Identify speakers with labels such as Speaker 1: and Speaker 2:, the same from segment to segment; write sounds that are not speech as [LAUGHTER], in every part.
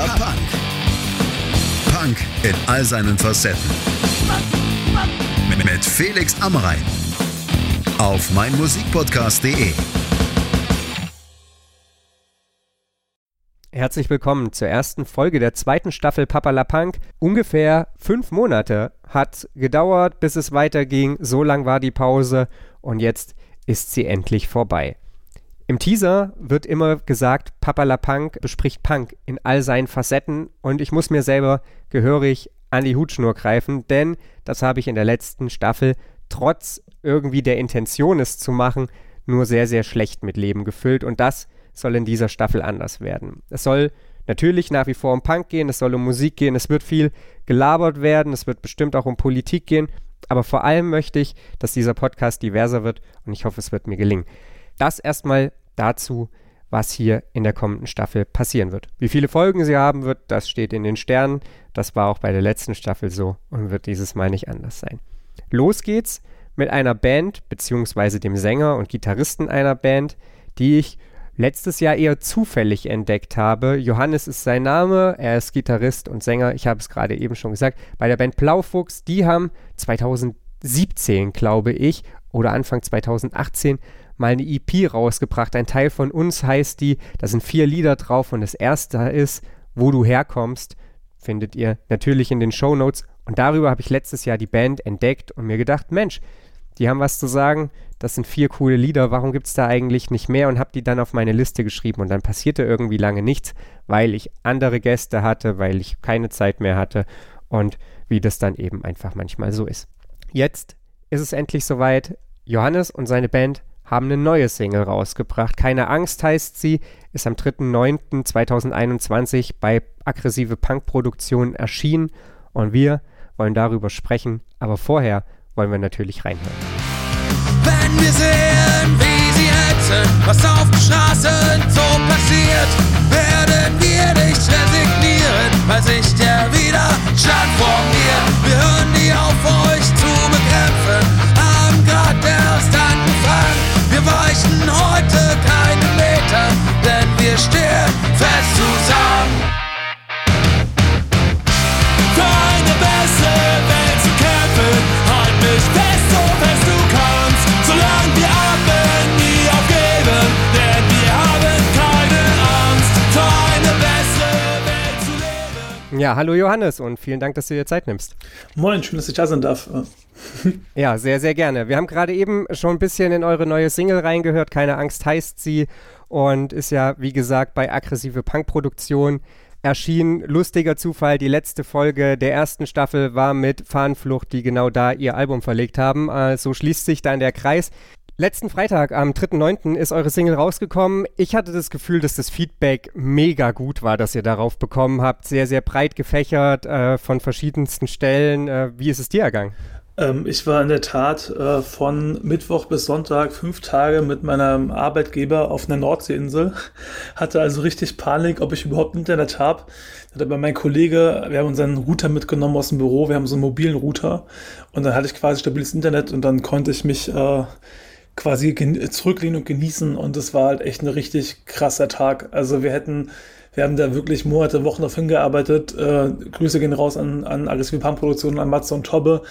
Speaker 1: Papala Punk. Punk in all seinen Facetten. Mit Felix Amrein. Auf meinmusikpodcast.de.
Speaker 2: Herzlich willkommen zur ersten Folge der zweiten Staffel Papala Punk. Ungefähr fünf Monate hat gedauert, bis es weiterging. So lang war die Pause und jetzt ist sie endlich vorbei. Im Teaser wird immer gesagt, Papala Punk bespricht Punk in all seinen Facetten und ich muss mir selber gehörig an die Hutschnur greifen, denn das habe ich in der letzten Staffel trotz irgendwie der Intention, es zu machen, nur sehr, sehr schlecht mit Leben gefüllt und das soll in dieser Staffel anders werden. Es soll natürlich nach wie vor um Punk gehen, es soll um Musik gehen, es wird viel gelabert werden, es wird bestimmt auch um Politik gehen, aber vor allem möchte ich, dass dieser Podcast diverser wird und ich hoffe, es wird mir gelingen. Das erstmal dazu, was hier in der kommenden Staffel passieren wird. Wie viele Folgen sie haben wird, das steht in den Sternen. Das war auch bei der letzten Staffel so und wird dieses Mal nicht anders sein. Los geht's mit einer Band, beziehungsweise dem Sänger und Gitarristen einer Band, die ich letztes Jahr eher zufällig entdeckt habe. Johannes ist sein Name, er ist Gitarrist und Sänger, ich habe es gerade eben schon gesagt, bei der Band Blaufuchs, die haben 2017, glaube ich, oder Anfang 2018 mal eine EP rausgebracht. Ein Teil von uns heißt die, da sind vier Lieder drauf und das erste ist, wo du herkommst, findet ihr natürlich in den Show Notes. Und darüber habe ich letztes Jahr die Band entdeckt und mir gedacht, Mensch, die haben was zu sagen, das sind vier coole Lieder, warum gibt es da eigentlich nicht mehr? Und habe die dann auf meine Liste geschrieben und dann passierte irgendwie lange nichts, weil ich andere Gäste hatte, weil ich keine Zeit mehr hatte und wie das dann eben einfach manchmal so ist. Jetzt ist es endlich soweit. Johannes und seine Band haben eine neue Single rausgebracht. Keine Angst heißt sie, ist am 3.9.2021 bei Aggressive Punk Produktion erschienen und wir wollen darüber sprechen, aber vorher wollen wir natürlich reinhören.
Speaker 3: Wenn wir sehen, wie sie hetzen, was auf den Straßen so passiert, werden wir nicht resignieren, weil sich der Widerstand formiert. Wir hören nie auf, euch zu bekämpfen, Wir weichen heute keine Meter, denn wir stehen fest zusammen. Für eine bessere Welt zu kämpfen, halt mich fest, so fest du
Speaker 2: Ja, hallo Johannes und vielen Dank, dass du dir Zeit nimmst.
Speaker 4: Moin, schön, dass ich da sein darf.
Speaker 2: Ja, sehr, sehr gerne. Wir haben gerade eben schon ein bisschen in eure neue Single reingehört. Keine Angst heißt sie und ist ja, wie gesagt, bei Aggressive Punk-Produktion erschienen. Lustiger Zufall, die letzte Folge der ersten Staffel war mit Fahnenflucht, die genau da ihr Album verlegt haben. Äh, so schließt sich dann der Kreis. Letzten Freitag, am 3.9., ist eure Single rausgekommen. Ich hatte das Gefühl, dass das Feedback mega gut war, das ihr darauf bekommen habt. Sehr, sehr breit gefächert, äh, von verschiedensten Stellen. Äh, wie ist es dir ergangen?
Speaker 4: Ähm, ich war in der Tat äh, von Mittwoch bis Sonntag fünf Tage mit meinem Arbeitgeber auf einer Nordseeinsel. [LAUGHS] Hatte also richtig Panik, ob ich überhaupt Internet habe. Hat aber mein Kollege, wir haben unseren Router mitgenommen aus dem Büro, wir haben so einen mobilen Router und dann hatte ich quasi stabiles Internet und dann konnte ich mich äh, quasi zurücklehnen und genießen und es war halt echt ein richtig krasser Tag. Also wir hätten, wir haben da wirklich Monate, Wochen darauf hingearbeitet. Äh, Grüße gehen raus an, an Aggressive Punk Produktionen, an Matze und Tobbe,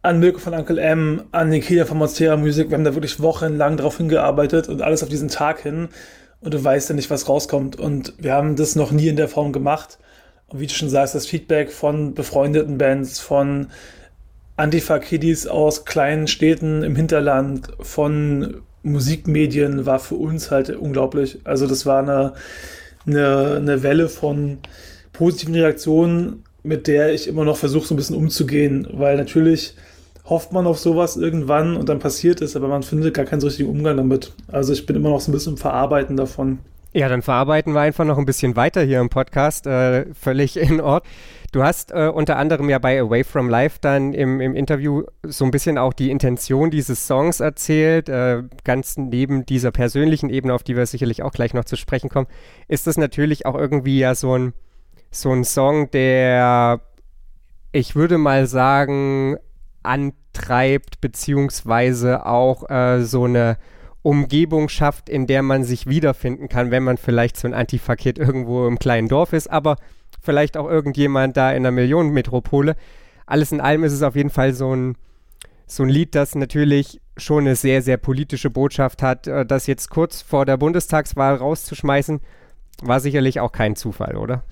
Speaker 4: an Mirko von Uncle M, an Nikita von Monstera Music. Wir haben da wirklich wochenlang drauf hingearbeitet und alles auf diesen Tag hin. Und du weißt ja nicht, was rauskommt. Und wir haben das noch nie in der Form gemacht. Und wie du schon sagst, das Feedback von befreundeten Bands, von Antifa-Kiddies aus kleinen Städten im Hinterland, von Musikmedien war für uns halt unglaublich. Also das war eine, eine, eine Welle von positiven Reaktionen, mit der ich immer noch versuche, so ein bisschen umzugehen, weil natürlich hofft man auf sowas irgendwann und dann passiert es, aber man findet gar keinen so richtigen Umgang damit. Also ich bin immer noch so ein bisschen im Verarbeiten davon.
Speaker 2: Ja, dann verarbeiten wir einfach noch ein bisschen weiter hier im Podcast. Äh, völlig in Ordnung. Du hast äh, unter anderem ja bei Away From Life dann im, im Interview so ein bisschen auch die Intention dieses Songs erzählt. Äh, ganz neben dieser persönlichen Ebene, auf die wir sicherlich auch gleich noch zu sprechen kommen, ist das natürlich auch irgendwie ja so ein, so ein Song, der, ich würde mal sagen, antreibt, beziehungsweise auch äh, so eine Umgebung schafft, in der man sich wiederfinden kann, wenn man vielleicht so ein Antifa-Kid irgendwo im kleinen Dorf ist. Aber vielleicht auch irgendjemand da in einer Millionenmetropole. Alles in allem ist es auf jeden Fall so ein, so ein Lied, das natürlich schon eine sehr, sehr politische Botschaft hat. Äh, das jetzt kurz vor der Bundestagswahl rauszuschmeißen, war sicherlich auch kein Zufall, oder?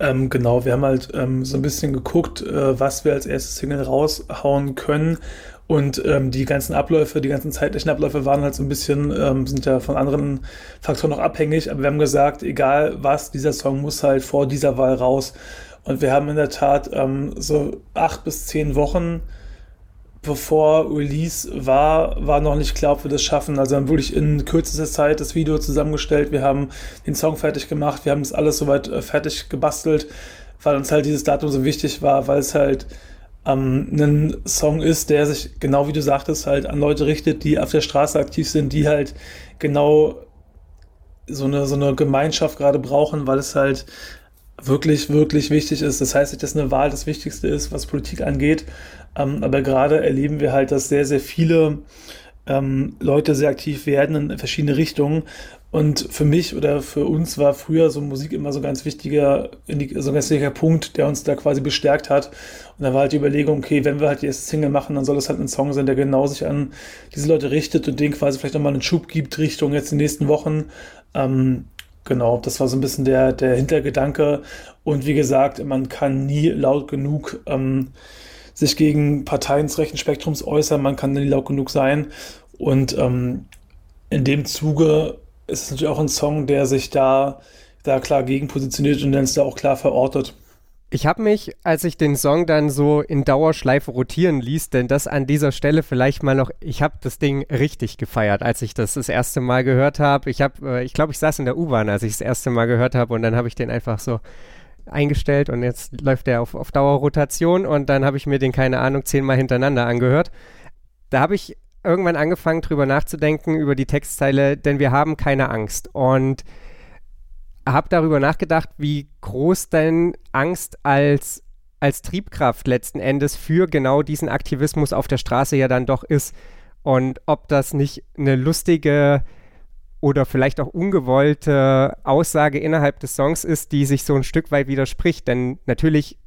Speaker 4: Ähm, genau, wir haben halt ähm, so ein bisschen geguckt, äh, was wir als erstes Single raushauen können. Und ähm, die ganzen Abläufe, die ganzen zeitlichen Abläufe waren halt so ein bisschen, ähm, sind ja von anderen Faktoren noch abhängig. Aber wir haben gesagt, egal was, dieser Song muss halt vor dieser Wahl raus. Und wir haben in der Tat ähm, so acht bis zehn Wochen bevor Release war, war noch nicht klar, ob wir das schaffen. Also haben wirklich in kürzester Zeit das Video zusammengestellt, wir haben den Song fertig gemacht, wir haben das alles soweit äh, fertig gebastelt, weil uns halt dieses Datum so wichtig war, weil es halt ähm, ein Song ist, der sich, genau wie du sagtest, halt an Leute richtet, die auf der Straße aktiv sind, die halt genau so eine, so eine Gemeinschaft gerade brauchen, weil es halt wirklich, wirklich wichtig ist. Das heißt nicht, dass eine Wahl das Wichtigste ist, was Politik angeht. Ähm, aber gerade erleben wir halt, dass sehr, sehr viele ähm, Leute sehr aktiv werden in verschiedene Richtungen. Und für mich oder für uns war früher so Musik immer so ein ganz wichtiger, so ein ganz wichtiger Punkt, der uns da quasi bestärkt hat. Und da war halt die Überlegung, okay, wenn wir halt die erste Single machen, dann soll es halt ein Song sein, der genau sich an diese Leute richtet und denen quasi vielleicht nochmal einen Schub gibt Richtung jetzt in den nächsten Wochen. Ähm, Genau, das war so ein bisschen der, der Hintergedanke. Und wie gesagt, man kann nie laut genug ähm, sich gegen Parteien des rechten Spektrums äußern, man kann nie laut genug sein. Und ähm, in dem Zuge ist natürlich auch ein Song, der sich da, da klar gegen positioniert und dann ist da auch klar verortet.
Speaker 2: Ich habe mich, als ich den Song dann so in Dauerschleife rotieren ließ, denn das an dieser Stelle vielleicht mal noch, ich habe das Ding richtig gefeiert, als ich das das erste Mal gehört habe. Ich habe, äh, ich glaube, ich saß in der U-Bahn, als ich das erste Mal gehört habe und dann habe ich den einfach so eingestellt und jetzt läuft der auf, auf Dauerrotation und dann habe ich mir den, keine Ahnung, zehnmal hintereinander angehört. Da habe ich irgendwann angefangen, drüber nachzudenken, über die Textzeile, denn wir haben keine Angst. Und habe darüber nachgedacht, wie groß denn Angst als, als Triebkraft letzten Endes für genau diesen Aktivismus auf der Straße ja dann doch ist. Und ob das nicht eine lustige oder vielleicht auch ungewollte Aussage innerhalb des Songs ist, die sich so ein Stück weit widerspricht. Denn natürlich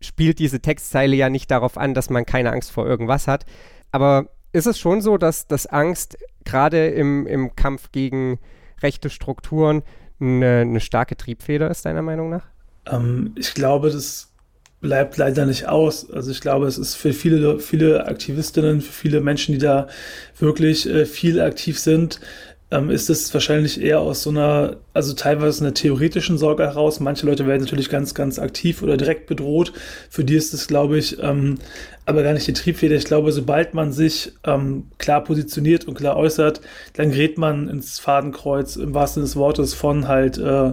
Speaker 2: spielt diese Textzeile ja nicht darauf an, dass man keine Angst vor irgendwas hat. Aber ist es schon so, dass, dass Angst gerade im, im Kampf gegen rechte Strukturen eine, eine starke Triebfeder ist, deiner Meinung nach?
Speaker 4: Ähm, ich glaube, das bleibt leider nicht aus. Also ich glaube, es ist für viele, viele Aktivistinnen, für viele Menschen, die da wirklich äh, viel aktiv sind, ähm, ist es wahrscheinlich eher aus so einer, also teilweise einer theoretischen Sorge heraus. Manche Leute werden natürlich ganz, ganz aktiv oder direkt bedroht. Für die ist es, glaube ich, ähm, aber gar nicht die Triebfeder. Ich glaube, sobald man sich ähm, klar positioniert und klar äußert, dann gerät man ins Fadenkreuz im wahrsten Sinne des Wortes von halt äh,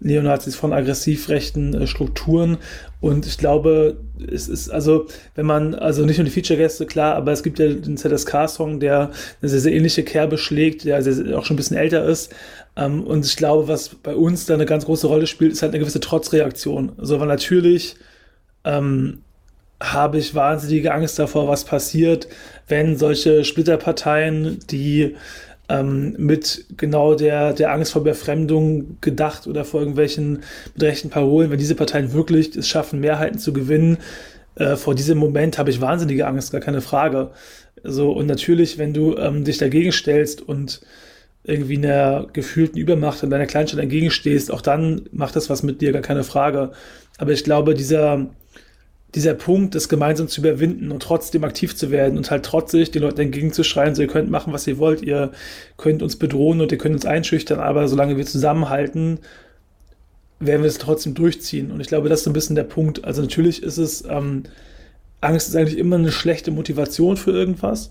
Speaker 4: Neonazis, von aggressiv rechten äh, Strukturen. Und ich glaube, es ist also, wenn man, also nicht nur die Feature-Gäste, klar, aber es gibt ja den ZSK-Song, der eine sehr, sehr ähnliche Kerbe schlägt, der sehr, auch schon ein bisschen älter ist. Ähm, und ich glaube, was bei uns da eine ganz große Rolle spielt, ist halt eine gewisse Trotzreaktion. Also, weil natürlich ähm, habe ich wahnsinnige Angst davor, was passiert, wenn solche Splitterparteien, die ähm, mit genau der, der Angst vor Befremdung gedacht oder vor irgendwelchen mit rechten Parolen, wenn diese Parteien wirklich es schaffen, Mehrheiten zu gewinnen, äh, vor diesem Moment habe ich wahnsinnige Angst, gar keine Frage. So, und natürlich, wenn du ähm, dich dagegen stellst und irgendwie einer gefühlten Übermacht in deiner Kleinstadt entgegenstehst, auch dann macht das was mit dir, gar keine Frage. Aber ich glaube, dieser, dieser Punkt, das gemeinsam zu überwinden und trotzdem aktiv zu werden und halt trotzig den Leuten entgegenzuschreien, so ihr könnt machen, was ihr wollt, ihr könnt uns bedrohen und ihr könnt uns einschüchtern, aber solange wir zusammenhalten, werden wir es trotzdem durchziehen. Und ich glaube, das ist ein bisschen der Punkt. Also natürlich ist es, ähm, Angst ist eigentlich immer eine schlechte Motivation für irgendwas.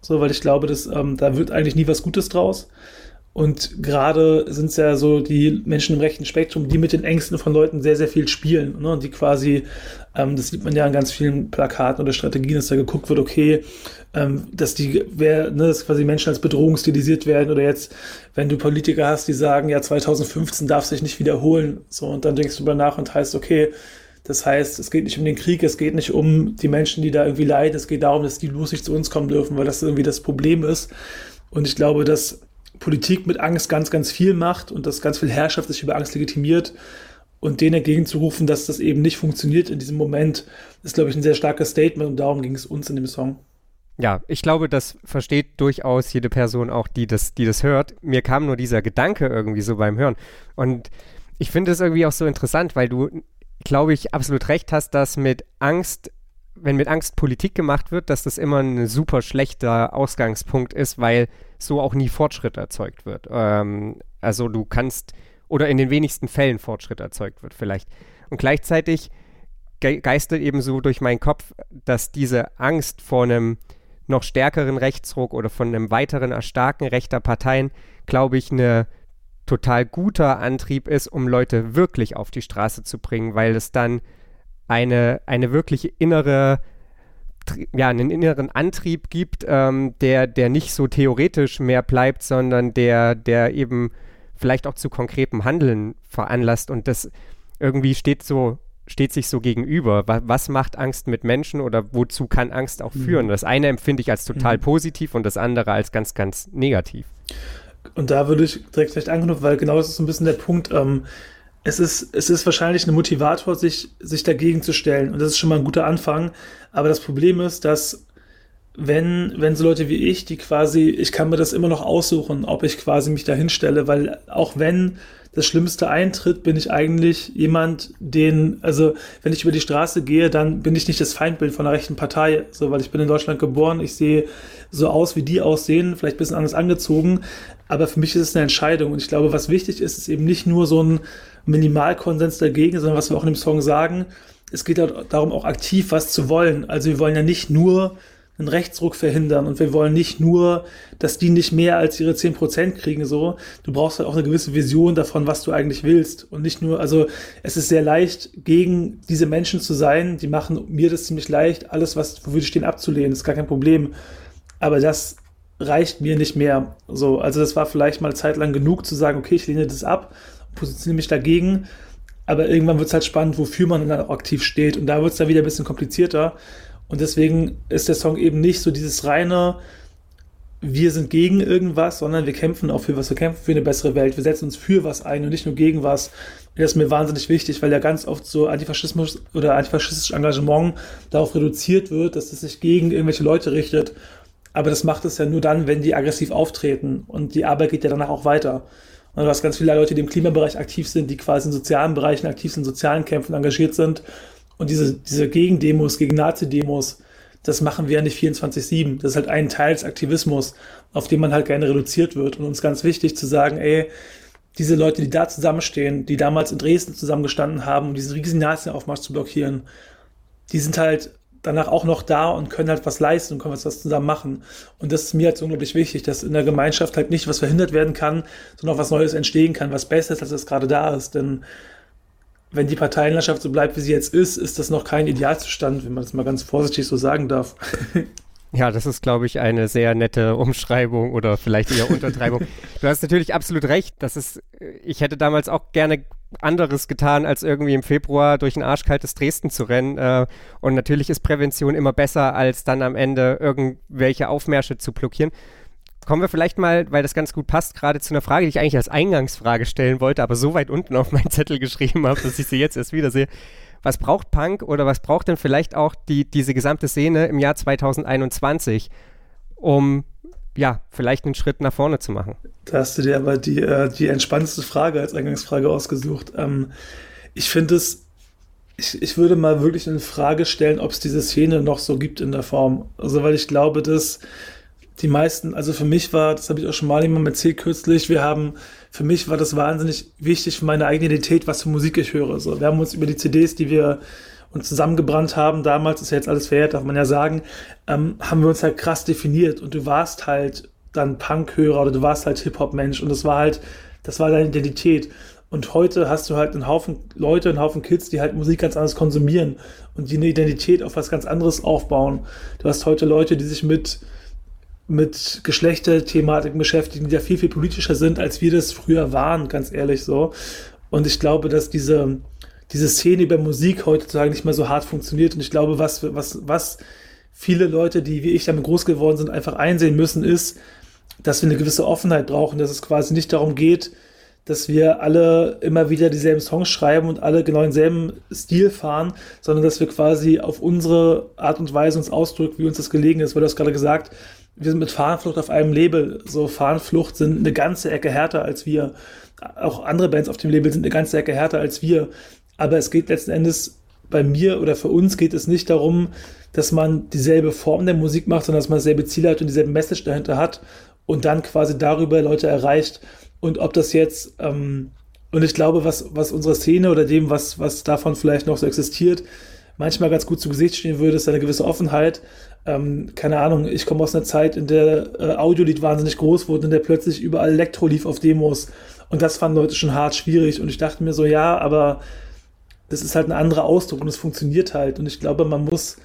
Speaker 4: So, weil ich glaube, dass ähm, da wird eigentlich nie was Gutes draus. Und gerade sind es ja so die Menschen im rechten Spektrum, die mit den Ängsten von Leuten sehr, sehr viel spielen. Ne? Und die quasi, ähm, das sieht man ja an ganz vielen Plakaten oder Strategien, dass da geguckt wird, okay, ähm, dass die, wer, ne, dass quasi Menschen als Bedrohung stilisiert werden oder jetzt, wenn du Politiker hast, die sagen, ja, 2015 darf sich nicht wiederholen. So, und dann denkst du darüber nach und heißt, okay, das heißt, es geht nicht um den Krieg, es geht nicht um die Menschen, die da irgendwie leiden, es geht darum, dass die bloß nicht zu uns kommen dürfen, weil das irgendwie das Problem ist. Und ich glaube, dass Politik mit Angst ganz, ganz viel macht und dass ganz viel Herrschaft sich über Angst legitimiert. und denen entgegenzurufen, dass das eben nicht funktioniert in diesem Moment, ist, glaube ich, ein sehr starkes Statement und darum ging es uns in dem Song.
Speaker 2: Ja, ich glaube, das versteht durchaus jede Person auch, die das, die das hört. Mir kam nur dieser Gedanke irgendwie so beim Hören. Und ich finde es irgendwie auch so interessant, weil du, glaube ich, absolut recht hast, dass mit Angst, wenn mit Angst Politik gemacht wird, dass das immer ein super schlechter Ausgangspunkt ist, weil so auch nie Fortschritt erzeugt wird. Ähm, also du kannst, oder in den wenigsten Fällen Fortschritt erzeugt wird vielleicht. Und gleichzeitig ge geistert eben so durch meinen Kopf, dass diese Angst vor einem noch stärkeren Rechtsruck oder von einem weiteren Erstarken rechter Parteien, glaube ich, eine total guter Antrieb ist, um Leute wirklich auf die Straße zu bringen, weil es dann eine, eine wirkliche innere, ja, einen inneren Antrieb gibt, ähm, der, der nicht so theoretisch mehr bleibt, sondern der, der eben vielleicht auch zu konkretem Handeln veranlasst und das irgendwie steht so steht sich so gegenüber. Was, macht Angst mit Menschen oder wozu kann Angst auch führen? Mhm. Das eine empfinde ich als total mhm. positiv und das andere als ganz, ganz negativ.
Speaker 4: Und da würde ich direkt vielleicht anknüpfen, weil genau das ist so ein bisschen der Punkt. Ähm, es, ist, es ist wahrscheinlich ein Motivator, sich, sich dagegen zu stellen. Und das ist schon mal ein guter Anfang. Aber das Problem ist, dass wenn, wenn so Leute wie ich, die quasi, ich kann mir das immer noch aussuchen, ob ich quasi mich da hinstelle, weil auch wenn das Schlimmste eintritt, bin ich eigentlich jemand, den, also wenn ich über die Straße gehe, dann bin ich nicht das Feindbild von der rechten Partei, so, weil ich bin in Deutschland geboren, ich sehe so aus, wie die aussehen, vielleicht ein bisschen anders angezogen, aber für mich ist es eine Entscheidung. Und ich glaube, was wichtig ist, ist eben nicht nur so ein Minimalkonsens dagegen, sondern was wir auch in dem Song sagen, es geht darum, auch aktiv was zu wollen. Also wir wollen ja nicht nur einen Rechtsruck verhindern und wir wollen nicht nur, dass die nicht mehr als ihre 10% kriegen, so. Du brauchst halt auch eine gewisse Vision davon, was du eigentlich willst und nicht nur, also es ist sehr leicht, gegen diese Menschen zu sein, die machen mir das ziemlich leicht, alles, was, wofür die stehen, abzulehnen, ist gar kein Problem. Aber das reicht mir nicht mehr, so. Also das war vielleicht mal zeitlang genug zu sagen, okay, ich lehne das ab, positioniere mich dagegen, aber irgendwann wird es halt spannend, wofür man dann auch aktiv steht und da wird es dann wieder ein bisschen komplizierter und deswegen ist der Song eben nicht so dieses reine, wir sind gegen irgendwas, sondern wir kämpfen auch für was. Wir kämpfen für eine bessere Welt. Wir setzen uns für was ein und nicht nur gegen was. Und das ist mir wahnsinnig wichtig, weil ja ganz oft so Antifaschismus oder antifaschistisches Engagement darauf reduziert wird, dass es sich gegen irgendwelche Leute richtet. Aber das macht es ja nur dann, wenn die aggressiv auftreten. Und die Arbeit geht ja danach auch weiter. Und du hast ganz viele Leute, die im Klimabereich aktiv sind, die quasi in sozialen Bereichen aktiv sind, in sozialen Kämpfen engagiert sind und diese, diese Gegendemos, gegen Nazi-Demos, das machen wir ja nicht 24-7. Das ist halt ein Teil des Aktivismus, auf den man halt gerne reduziert wird. Und uns ganz wichtig zu sagen, ey, diese Leute, die da zusammenstehen, die damals in Dresden zusammengestanden haben, um diesen riesigen Nazi-Aufmarsch zu blockieren, die sind halt danach auch noch da und können halt was leisten und können was zusammen machen. Und das ist mir halt so unglaublich wichtig, dass in der Gemeinschaft halt nicht was verhindert werden kann, sondern auch was Neues entstehen kann, was besser ist, als es gerade da ist. Denn wenn die Parteienlandschaft so bleibt, wie sie jetzt ist, ist das noch kein Idealzustand, wenn man das mal ganz vorsichtig so sagen darf. [LAUGHS]
Speaker 2: Ja, das ist, glaube ich, eine sehr nette Umschreibung oder vielleicht eher Untertreibung. [LAUGHS] du hast natürlich absolut recht. Das ist, ich hätte damals auch gerne anderes getan, als irgendwie im Februar durch ein arschkaltes Dresden zu rennen. Äh, und natürlich ist Prävention immer besser, als dann am Ende irgendwelche Aufmärsche zu blockieren. Kommen wir vielleicht mal, weil das ganz gut passt, gerade zu einer Frage, die ich eigentlich als Eingangsfrage stellen wollte, aber so weit unten auf meinen Zettel geschrieben habe, dass ich sie jetzt erst wieder sehe. Was braucht Punk oder was braucht denn vielleicht auch die, diese gesamte Szene im Jahr 2021, um ja, vielleicht einen Schritt nach vorne zu machen?
Speaker 4: Da hast du dir aber die, äh, die entspannendste Frage als Eingangsfrage ausgesucht. Ähm, ich finde es, ich, ich würde mal wirklich in Frage stellen, ob es diese Szene noch so gibt in der Form. Also, weil ich glaube, dass die meisten, also für mich war, das habe ich auch schon mal jemandem erzählt kürzlich, wir haben, für mich war das wahnsinnig wichtig für meine eigene Identität, was für Musik ich höre. So, wir haben uns über die CDs, die wir uns zusammengebrannt haben, damals ist ja jetzt alles verjährt, darf man ja sagen, ähm, haben wir uns halt krass definiert und du warst halt dann Punk-Hörer oder du warst halt Hip-Hop-Mensch und das war halt, das war deine Identität. Und heute hast du halt einen Haufen Leute, einen Haufen Kids, die halt Musik ganz anders konsumieren und die eine Identität auf was ganz anderes aufbauen. Du hast heute Leute, die sich mit mit Geschlechterthematiken beschäftigen, die ja viel, viel politischer sind, als wir das früher waren, ganz ehrlich so. Und ich glaube, dass diese, diese Szene über Musik heutzutage nicht mehr so hart funktioniert. Und ich glaube, was, was, was viele Leute, die wie ich damit groß geworden sind, einfach einsehen müssen, ist, dass wir eine gewisse Offenheit brauchen, dass es quasi nicht darum geht, dass wir alle immer wieder dieselben Songs schreiben und alle genau denselben Stil fahren, sondern dass wir quasi auf unsere Art und Weise uns ausdrücken, wie uns das gelegen ist. Weil du hast gerade gesagt, wir sind mit Fahnenflucht auf einem Label. So Fahnenflucht sind eine ganze Ecke härter als wir. Auch andere Bands auf dem Label sind eine ganze Ecke härter als wir. Aber es geht letzten Endes bei mir oder für uns geht es nicht darum, dass man dieselbe Form der Musik macht, sondern dass man dasselbe Ziel hat und dieselbe Message dahinter hat und dann quasi darüber Leute erreicht. Und ob das jetzt, ähm, und ich glaube, was, was unsere Szene oder dem, was, was davon vielleicht noch so existiert, manchmal ganz gut zu Gesicht stehen würde, ist eine gewisse Offenheit. Ähm, keine Ahnung, ich komme aus einer Zeit, in der äh, Audiolied wahnsinnig groß wurde, in der plötzlich überall Elektro lief auf Demos. Und das fanden Leute schon hart schwierig. Und ich dachte mir so, ja, aber das ist halt ein anderer Ausdruck und es funktioniert halt. Und ich glaube, man muss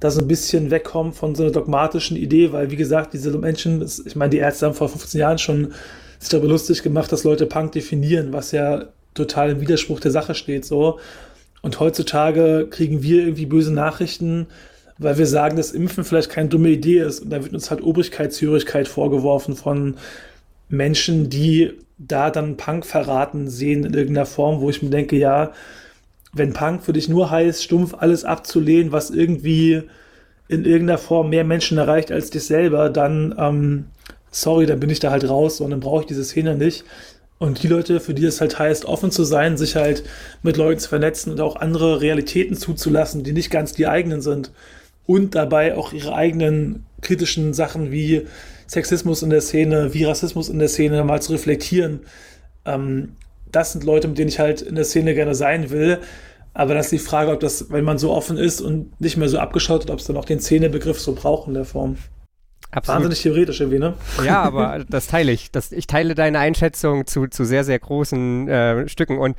Speaker 4: da so ein bisschen wegkommen von so einer dogmatischen Idee, weil, wie gesagt, diese Menschen, ich meine, die Ärzte haben vor 15 Jahren schon sich darüber lustig gemacht, dass Leute Punk definieren, was ja total im Widerspruch der Sache steht, so. Und heutzutage kriegen wir irgendwie böse Nachrichten, weil wir sagen, dass Impfen vielleicht keine dumme Idee ist. Und da wird uns halt Obrigkeitshörigkeit vorgeworfen von Menschen, die da dann Punk verraten sehen in irgendeiner Form, wo ich mir denke, ja, wenn Punk für dich nur heißt, stumpf alles abzulehnen, was irgendwie in irgendeiner Form mehr Menschen erreicht als dich selber, dann, ähm, sorry, dann bin ich da halt raus und dann brauche ich diese Szene nicht. Und die Leute, für die es halt heißt, offen zu sein, sich halt mit Leuten zu vernetzen und auch andere Realitäten zuzulassen, die nicht ganz die eigenen sind. Und dabei auch ihre eigenen kritischen Sachen wie Sexismus in der Szene, wie Rassismus in der Szene mal zu reflektieren. Ähm, das sind Leute, mit denen ich halt in der Szene gerne sein will. Aber das ist die Frage, ob das, wenn man so offen ist und nicht mehr so abgeschottet, ob es dann auch den Szenebegriff so braucht in der Form. Absolut. Wahnsinnig theoretisch irgendwie, ne?
Speaker 2: Ja, [LAUGHS] aber das teile ich. Das, ich teile deine Einschätzung zu, zu sehr, sehr großen äh, Stücken. Und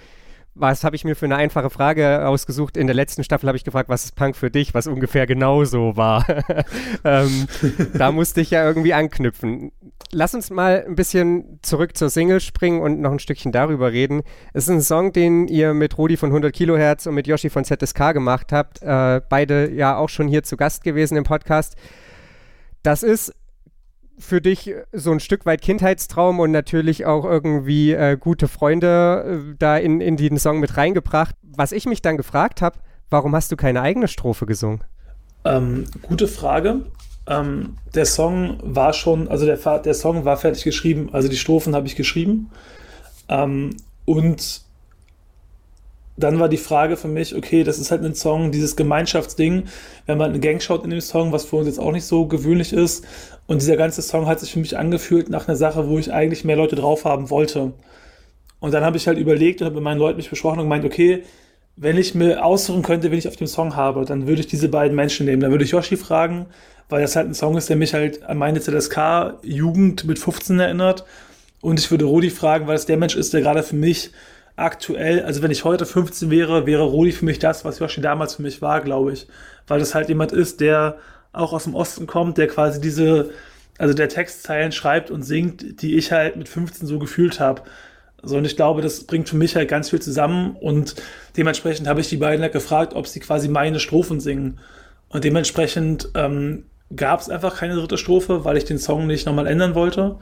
Speaker 2: was habe ich mir für eine einfache Frage ausgesucht? In der letzten Staffel habe ich gefragt, was ist Punk für dich, was ungefähr genauso war. [LAUGHS] ähm, da musste ich ja irgendwie anknüpfen. Lass uns mal ein bisschen zurück zur Single springen und noch ein Stückchen darüber reden. Es ist ein Song, den ihr mit Rudi von 100 Kilohertz und mit Yoshi von ZSK gemacht habt. Äh, beide ja auch schon hier zu Gast gewesen im Podcast. Das ist für dich so ein Stück weit Kindheitstraum und natürlich auch irgendwie äh, gute Freunde äh, da in, in den Song mit reingebracht. Was ich mich dann gefragt habe, warum hast du keine eigene Strophe gesungen?
Speaker 4: Ähm, gute Frage. Ähm, der Song war schon, also der, der Song war fertig geschrieben, also die Strophen habe ich geschrieben. Ähm, und dann war die Frage für mich, okay, das ist halt ein Song, dieses Gemeinschaftsding, wenn man eine Gang schaut in dem Song, was für uns jetzt auch nicht so gewöhnlich ist. Und dieser ganze Song hat sich für mich angefühlt nach einer Sache, wo ich eigentlich mehr Leute drauf haben wollte. Und dann habe ich halt überlegt und habe mit meinen Leuten mich besprochen und gemeint, okay, wenn ich mir aussuchen könnte, wen ich auf dem Song habe, dann würde ich diese beiden Menschen nehmen. Dann würde ich Yoshi fragen, weil das halt ein Song ist, der mich halt an meine ZSK-Jugend mit 15 erinnert. Und ich würde Rudi fragen, weil es der Mensch ist, der gerade für mich aktuell, also wenn ich heute 15 wäre, wäre Rudi für mich das, was Yoshi damals für mich war, glaube ich. Weil das halt jemand ist, der auch aus dem Osten kommt, der quasi diese, also der Textzeilen schreibt und singt, die ich halt mit 15 so gefühlt habe. So, und ich glaube, das bringt für mich halt ganz viel zusammen und dementsprechend habe ich die beiden halt gefragt, ob sie quasi meine Strophen singen. Und dementsprechend ähm, gab es einfach keine dritte Strophe, weil ich den Song nicht nochmal ändern wollte.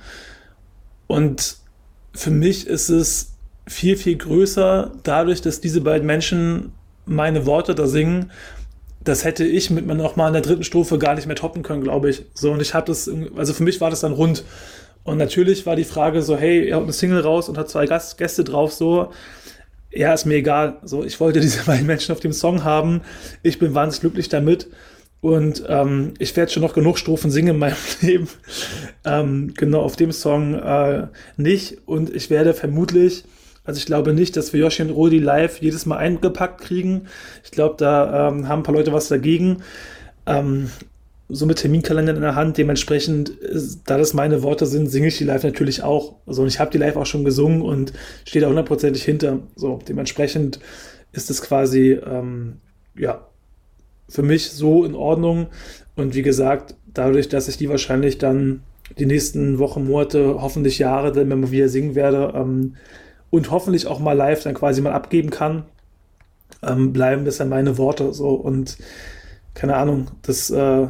Speaker 4: Und für mich ist es viel, viel größer, dadurch, dass diese beiden Menschen meine Worte da singen. Das hätte ich mit mir noch mal in der dritten Strophe gar nicht mehr toppen können, glaube ich. So, und ich habe das, also für mich war das dann rund. Und natürlich war die Frage so, hey, ihr habt eine Single raus und hat zwei Gast Gäste drauf, so. Ja, ist mir egal. So, ich wollte [LAUGHS] diese beiden Menschen auf dem Song haben. Ich bin wahnsinnig glücklich damit. Und ähm, ich werde schon noch genug Strophen singen in meinem [LAUGHS] Leben. ähm, genau, auf dem Song äh, nicht. Und ich werde vermutlich also ich glaube nicht, dass wir Yoshi und Rodi live jedes Mal eingepackt kriegen. Ich glaube, da ähm, haben ein paar Leute was dagegen. Ähm, so mit Terminkalendern in der Hand. Dementsprechend, da das meine Worte sind, singe ich die live natürlich auch. Also ich habe die live auch schon gesungen und stehe da hundertprozentig hinter. So, dementsprechend ist es quasi, ähm, ja, für mich so in Ordnung. Und wie gesagt, dadurch, dass ich die wahrscheinlich dann die nächsten Wochen, Monate, hoffentlich Jahre dann immer wieder singen werde, ähm, und hoffentlich auch mal live dann quasi mal abgeben kann, ähm, bleiben das dann meine Worte so und keine Ahnung, das äh,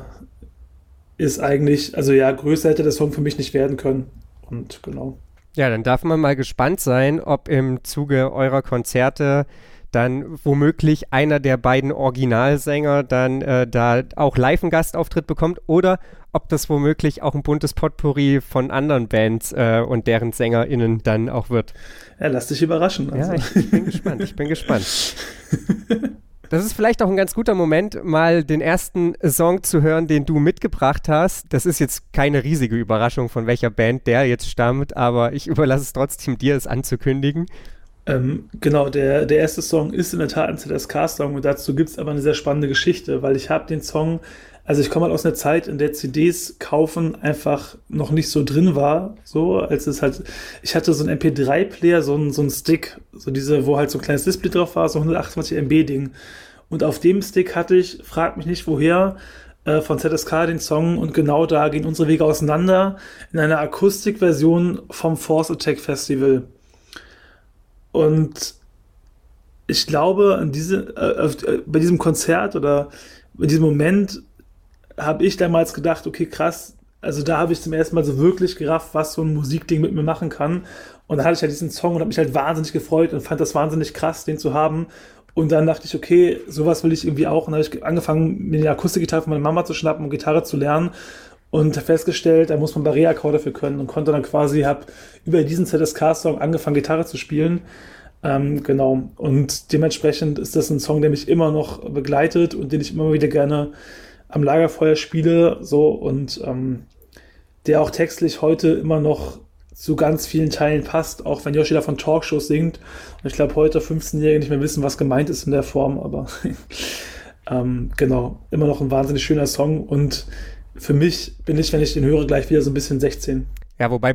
Speaker 4: ist eigentlich, also ja, größer hätte der Song für mich nicht werden können und genau.
Speaker 2: Ja, dann darf man mal gespannt sein, ob im Zuge eurer Konzerte dann womöglich einer der beiden Originalsänger dann äh, da auch live einen Gastauftritt bekommt oder ob das womöglich auch ein buntes Potpourri von anderen Bands äh, und deren SängerInnen dann auch wird.
Speaker 4: Ja, lass dich überraschen.
Speaker 2: Also. Ja, ich, ich bin gespannt, ich bin gespannt. [LAUGHS] Das ist vielleicht auch ein ganz guter Moment, mal den ersten Song zu hören, den du mitgebracht hast. Das ist jetzt keine riesige Überraschung, von welcher Band der jetzt stammt, aber ich überlasse es trotzdem dir, es anzukündigen.
Speaker 4: Ähm, genau, der, der erste Song ist in der Tat ein ZSK-Song und dazu gibt es aber eine sehr spannende Geschichte, weil ich habe den Song, also ich komme halt aus einer Zeit, in der CDs kaufen einfach noch nicht so drin war, so, als es halt, ich hatte so einen MP3-Player, so ein, so ein Stick, so diese, wo halt so ein kleines Display drauf war, so 128 MB-Ding. Und auf dem Stick hatte ich, frag mich nicht woher, äh, von ZSK den Song und genau da gehen unsere Wege auseinander in einer Akustikversion vom Force Attack Festival. Und ich glaube, diese, äh, äh, bei diesem Konzert oder bei diesem Moment habe ich damals gedacht, okay, krass, also da habe ich zum ersten Mal so wirklich gerafft, was so ein Musikding mit mir machen kann. Und da hatte ich halt diesen Song und habe mich halt wahnsinnig gefreut und fand das wahnsinnig krass, den zu haben. Und dann dachte ich, okay, sowas will ich irgendwie auch. Und dann habe ich angefangen, mir die Akustikgitarre von meiner Mama zu schnappen und Gitarre zu lernen. Und festgestellt, da muss man Barré-Akkorde für können und konnte dann quasi, habe über diesen ZSK-Song angefangen, Gitarre zu spielen. Ähm, genau. Und dementsprechend ist das ein Song, der mich immer noch begleitet und den ich immer wieder gerne am Lagerfeuer spiele. So und ähm, der auch textlich heute immer noch zu ganz vielen Teilen passt, auch wenn Yoshi da von Talkshows singt. Und ich glaube, heute 15-Jährige nicht mehr wissen, was gemeint ist in der Form, aber [LAUGHS] ähm, genau, immer noch ein wahnsinnig schöner Song. Und für mich bin ich, wenn ich den höre, gleich wieder so ein bisschen 16.
Speaker 2: Ja, wobei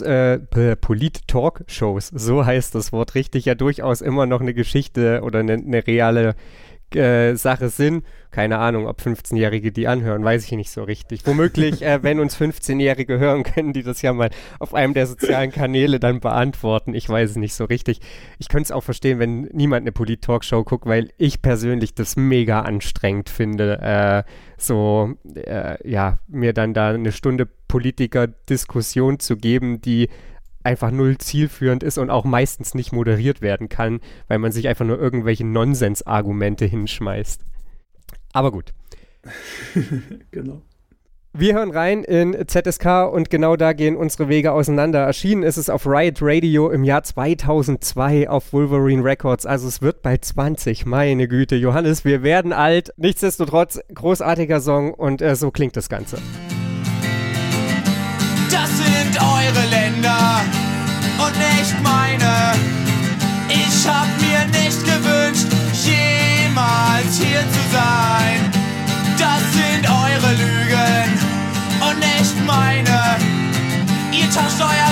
Speaker 2: äh, Polit-Talk-Shows, so heißt das Wort richtig, ja durchaus immer noch eine Geschichte oder eine, eine reale äh, Sache sind. Keine Ahnung, ob 15-Jährige die anhören, weiß ich nicht so richtig. Womöglich, äh, wenn uns 15-Jährige hören, können die das ja mal auf einem der sozialen Kanäle dann beantworten. Ich weiß es nicht so richtig. Ich könnte es auch verstehen, wenn niemand eine Polit-Talkshow guckt, weil ich persönlich das mega anstrengend finde, äh, so, äh, ja, mir dann da eine Stunde Politiker-Diskussion zu geben, die einfach null zielführend ist und auch meistens nicht moderiert werden kann, weil man sich einfach nur irgendwelche Nonsensargumente hinschmeißt. Aber gut. [LAUGHS]
Speaker 4: genau.
Speaker 2: Wir hören rein in ZSK und genau da gehen unsere Wege auseinander. Erschienen ist es auf Riot Radio im Jahr 2002 auf Wolverine Records. Also es wird bald 20. Meine Güte, Johannes, wir werden alt. Nichtsdestotrotz, großartiger Song und äh, so klingt das Ganze.
Speaker 3: Das Länder und nicht meine. Ich hab mir nicht gewünscht, jemals hier zu sein. Das sind eure Lügen und nicht meine. Ihr tauscht euer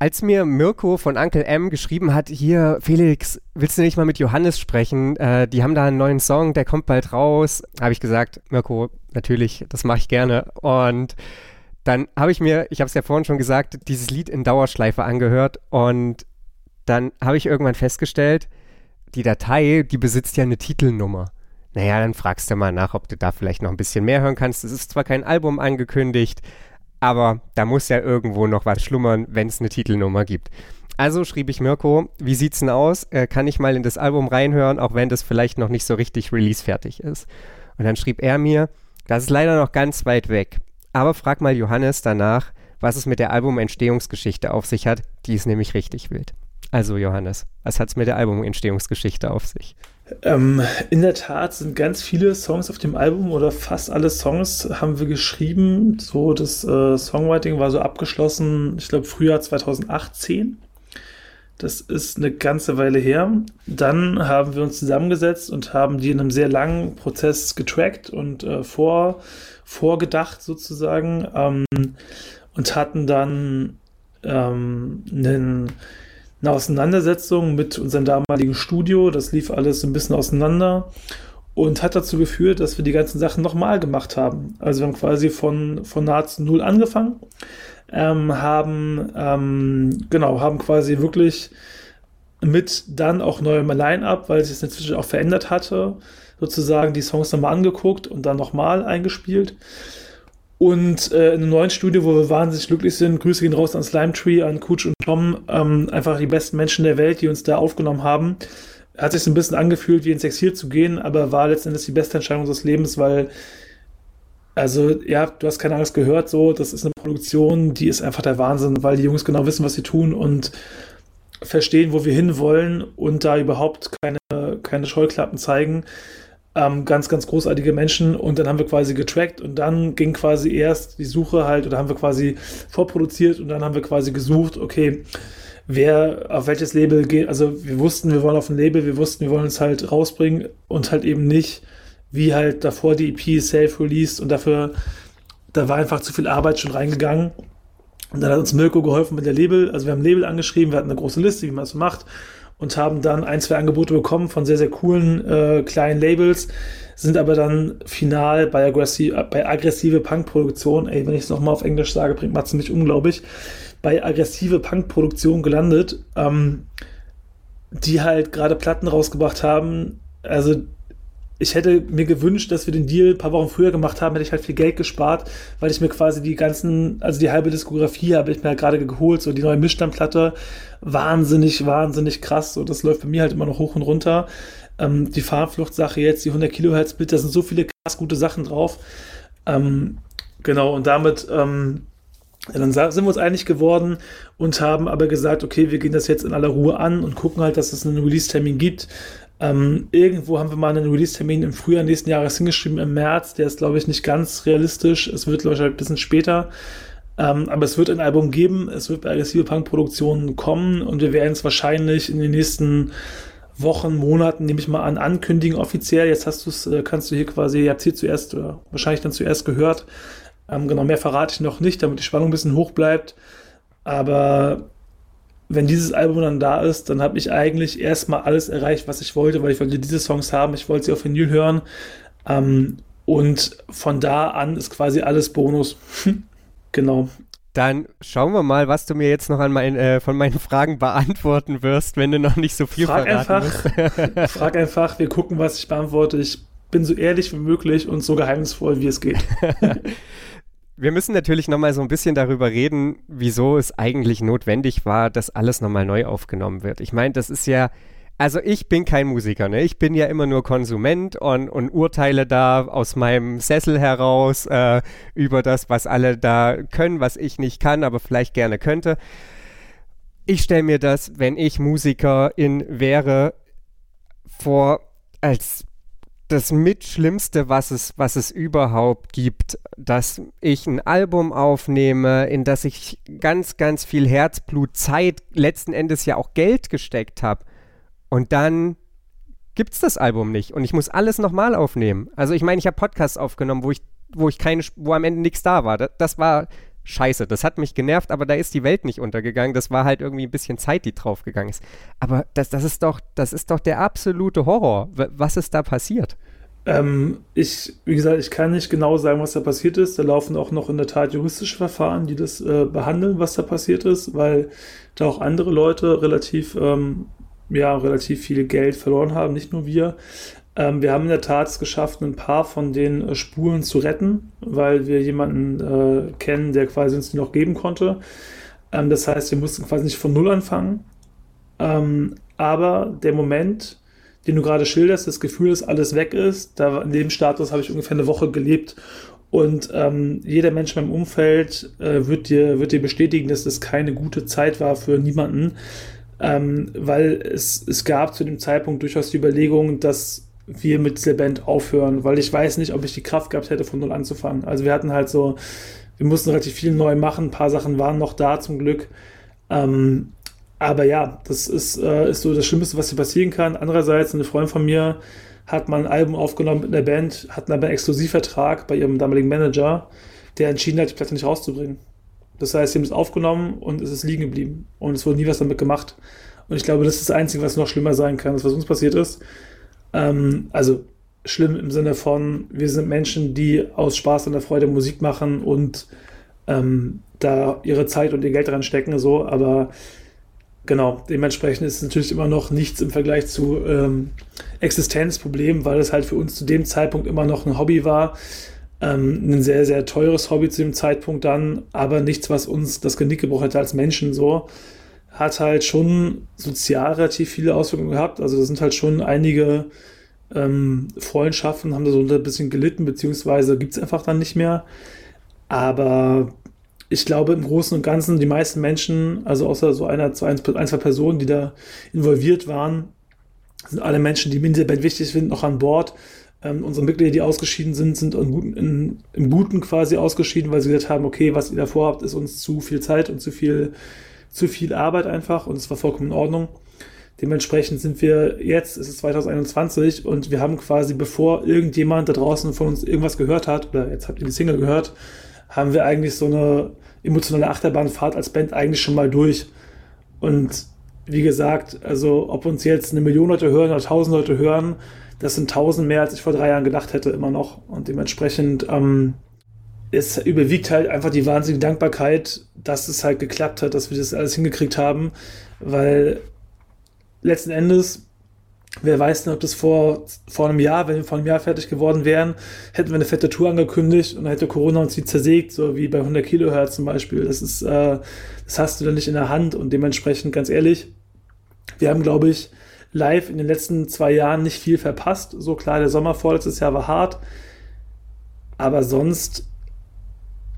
Speaker 2: Als mir Mirko von Uncle M geschrieben hat, hier Felix, willst du nicht mal mit Johannes sprechen? Äh, die haben da einen neuen Song, der kommt bald raus. Habe ich gesagt, Mirko, natürlich, das mache ich gerne. Und dann habe ich mir, ich habe es ja vorhin schon gesagt, dieses Lied in Dauerschleife angehört und dann habe ich irgendwann festgestellt, die Datei, die besitzt ja eine Titelnummer. Naja, dann fragst du mal nach, ob du da vielleicht noch ein bisschen mehr hören kannst. Es ist zwar kein Album angekündigt, aber da muss ja irgendwo noch was schlummern, wenn es eine Titelnummer gibt. Also schrieb ich Mirko, wie sieht's denn aus? Äh, kann ich mal in das Album reinhören, auch wenn das vielleicht noch nicht so richtig release-fertig ist? Und dann schrieb er mir, das ist leider noch ganz weit weg. Aber frag mal Johannes danach, was es mit der Albumentstehungsgeschichte auf sich hat. Die ist nämlich richtig wild. Also Johannes, was hat's mit der Albumentstehungsgeschichte auf sich?
Speaker 4: Ähm, in der Tat sind ganz viele Songs auf dem Album oder fast alle Songs haben wir geschrieben. So, das äh, Songwriting war so abgeschlossen, ich glaube, Frühjahr 2018. Das ist eine ganze Weile her. Dann haben wir uns zusammengesetzt und haben die in einem sehr langen Prozess getrackt und äh, vor, vorgedacht sozusagen ähm, und hatten dann ähm, einen eine Auseinandersetzung mit unserem damaligen Studio. Das lief alles ein bisschen auseinander und hat dazu geführt, dass wir die ganzen Sachen nochmal gemacht haben. Also wir haben quasi von, von nahezu null angefangen, ähm, haben, ähm, genau, haben quasi wirklich mit dann auch neuem Line-Up, weil sich es inzwischen auch verändert hatte, sozusagen die Songs nochmal angeguckt und dann nochmal eingespielt. Und äh, in einem neuen Studio, wo wir wahnsinnig glücklich sind, Grüße gehen raus an Slime Tree, an Kutsch und Tom, ähm, einfach die besten Menschen der Welt, die uns da aufgenommen haben. Hat sich so ein bisschen angefühlt, wie ins Exil zu gehen, aber war letztendlich die beste Entscheidung unseres Lebens, weil, also, ja, du hast keine Angst gehört, so, das ist eine Produktion, die ist einfach der Wahnsinn, weil die Jungs genau wissen, was sie tun und verstehen, wo wir hinwollen und da überhaupt keine, keine Scheuklappen zeigen ähm, ganz, ganz großartige Menschen und dann haben wir quasi getrackt und dann ging quasi erst die Suche halt oder haben wir quasi vorproduziert und dann haben wir quasi gesucht, okay, wer auf welches Label geht, also wir wussten, wir wollen auf ein Label, wir wussten, wir wollen es halt rausbringen und halt eben nicht, wie halt davor die EP self-released und dafür, da war einfach zu viel Arbeit schon reingegangen. Und dann hat uns Mirko geholfen mit der Label, also wir haben ein Label angeschrieben, wir hatten eine große Liste, wie man es macht und haben dann ein, zwei Angebote bekommen von sehr, sehr coolen äh, kleinen Labels, sind aber dann final bei, aggressi bei aggressive Punk-Produktion, ey, wenn ich es nochmal auf Englisch sage, bringt Matze mich unglaublich, bei aggressive Punk-Produktion gelandet, ähm, die halt gerade Platten rausgebracht haben, also ich hätte mir gewünscht, dass wir den Deal ein paar Wochen früher gemacht haben, hätte ich halt viel Geld gespart, weil ich mir quasi die ganzen, also die halbe Diskografie habe ich mir halt gerade geholt, so die neue Mischstandplatte, wahnsinnig, wahnsinnig krass, so das läuft bei mir halt immer noch hoch und runter. Ähm, die Fahrfluchtsache jetzt, die 100 Kilohertz Bit, da sind so viele krass gute Sachen drauf. Ähm, genau, und damit, ähm, dann sind wir uns einig geworden und haben aber gesagt, okay, wir gehen das jetzt in aller Ruhe an und gucken halt, dass es einen Release-Termin gibt. Ähm, irgendwo haben wir mal einen Release-Termin im Frühjahr nächsten Jahres hingeschrieben, im März. Der ist, glaube ich, nicht ganz realistisch. Es wird, glaube ich, halt ein bisschen später. Ähm, aber es wird ein Album geben. Es wird bei aggressive Punk-Produktionen kommen und wir werden es wahrscheinlich in den nächsten Wochen, Monaten, nehme ich mal an, ankündigen offiziell. Jetzt hast du es, äh, kannst du hier quasi, ihr habt hier zuerst oder wahrscheinlich dann zuerst gehört. Ähm, genau, mehr verrate ich noch nicht, damit die Spannung ein bisschen hoch bleibt. Aber wenn dieses Album dann da ist, dann habe ich eigentlich erstmal alles erreicht, was ich wollte, weil ich wollte diese Songs haben, ich wollte sie auf Vinyl hören. Ähm, und von da an ist quasi alles Bonus. [LAUGHS] genau.
Speaker 2: Dann schauen wir mal, was du mir jetzt noch an mein, äh, von meinen Fragen beantworten wirst, wenn du noch nicht so viel
Speaker 4: frag
Speaker 2: verraten
Speaker 4: einfach, [LAUGHS] [LAUGHS] frag einfach, wir gucken, was ich beantworte. Ich bin so ehrlich wie möglich und so geheimnisvoll, wie es geht.
Speaker 2: Wir müssen natürlich nochmal so ein bisschen darüber reden, wieso es eigentlich notwendig war, dass alles nochmal neu aufgenommen wird. Ich meine, das ist ja, also ich bin kein Musiker, ne? Ich bin ja immer nur Konsument und, und urteile da aus meinem Sessel heraus äh, über das, was alle da können, was ich nicht kann, aber vielleicht gerne könnte. Ich stelle mir das, wenn ich Musikerin wäre, vor als das Mitschlimmste, was es, was es überhaupt gibt, dass ich ein Album aufnehme, in das ich ganz, ganz viel Herzblut, Zeit, letzten Endes ja auch Geld gesteckt habe. Und dann gibt es das Album nicht und ich muss alles nochmal aufnehmen. Also ich meine, ich habe Podcasts aufgenommen, wo ich, wo ich keine, wo am Ende nichts da war. Das, das war scheiße. Das hat mich genervt, aber da ist die Welt nicht untergegangen. Das war halt irgendwie ein bisschen Zeit, die draufgegangen ist. Aber das, das ist doch, das ist doch der absolute Horror. Was ist da passiert?
Speaker 4: Ähm, ich, wie gesagt, ich kann nicht genau sagen, was da passiert ist. Da laufen auch noch in der Tat juristische Verfahren, die das äh, behandeln, was da passiert ist, weil da auch andere Leute relativ, ähm, ja, relativ viel Geld verloren haben, nicht nur wir. Ähm, wir haben in der Tat es geschafft, ein paar von den äh, Spuren zu retten, weil wir jemanden äh, kennen, der quasi uns die noch geben konnte. Ähm, das heißt, wir mussten quasi nicht von Null anfangen. Ähm, aber der Moment, den du gerade schilderst, das Gefühl, dass alles weg ist, da in dem Status habe ich ungefähr eine Woche gelebt. Und ähm, jeder Mensch in meinem Umfeld äh, wird, dir, wird dir bestätigen, dass das keine gute Zeit war für niemanden. ähm, weil es, es gab zu dem Zeitpunkt durchaus die Überlegung, dass wir mit dieser Band aufhören, weil ich weiß nicht, ob ich die Kraft gehabt hätte, von null anzufangen. Also wir hatten halt so, wir mussten relativ viel neu machen, ein paar Sachen waren noch da zum Glück. Ähm, aber ja, das ist, äh, ist so das Schlimmste, was hier passieren kann. Andererseits, eine Freundin von mir hat mal ein Album aufgenommen mit einer Band, hat aber einen Exklusivvertrag bei ihrem damaligen Manager, der entschieden hat, die Platte nicht rauszubringen. Das heißt, sie haben es aufgenommen und es ist liegen geblieben. Und es wurde nie was damit gemacht. Und ich glaube, das ist das Einzige, was noch schlimmer sein kann, das was uns passiert ist. Ähm, also schlimm im Sinne von, wir sind Menschen, die aus Spaß und der Freude Musik machen und ähm, da ihre Zeit und ihr Geld dran stecken, so, aber genau, dementsprechend ist es natürlich immer noch nichts im Vergleich zu ähm, Existenzproblemen, weil es halt für uns zu dem Zeitpunkt immer noch ein Hobby war. Ähm, ein sehr, sehr teures Hobby zu dem Zeitpunkt dann, aber nichts, was uns das Genick gebrochen hätte als Menschen so. Hat halt schon sozial relativ viele Auswirkungen gehabt. Also da sind halt schon einige ähm, Freundschaften, haben da so ein bisschen gelitten, beziehungsweise gibt es einfach dann nicht mehr. Aber ich glaube im Großen und Ganzen, die meisten Menschen, also außer so einer, zwei, ein, zwei Personen, die da involviert waren, sind alle Menschen, die mir in dieser Band wichtig sind, noch an Bord. Ähm, unsere Mitglieder, die ausgeschieden sind, sind in guten, in, im Guten quasi ausgeschieden, weil sie gesagt haben, okay, was ihr da vorhabt, ist uns zu viel Zeit und zu viel, zu viel Arbeit einfach und es war vollkommen in Ordnung. Dementsprechend sind wir jetzt, es ist 2021 und wir haben quasi, bevor irgendjemand da draußen von uns irgendwas gehört hat, oder jetzt habt ihr die Single gehört, haben wir eigentlich so eine emotionale Achterbahnfahrt als Band eigentlich schon mal durch. Und wie gesagt, also ob uns jetzt eine Million Leute hören oder tausend Leute hören, das sind tausend mehr, als ich vor drei Jahren gedacht hätte, immer noch. Und dementsprechend ähm, es überwiegt halt einfach die wahnsinnige Dankbarkeit, dass es halt geklappt hat, dass wir das alles hingekriegt haben, weil letzten Endes Wer weiß denn, ob das vor, vor einem Jahr, wenn wir vor einem Jahr fertig geworden wären, hätten wir eine fette Tour angekündigt und dann hätte Corona uns die zersägt, so wie bei 100 Kilohertz zum Beispiel. Das ist, äh, das hast du dann nicht in der Hand und dementsprechend ganz ehrlich, wir haben, glaube ich, live in den letzten zwei Jahren nicht viel verpasst. So klar, der Sommer vorletztes Jahr war hart, aber sonst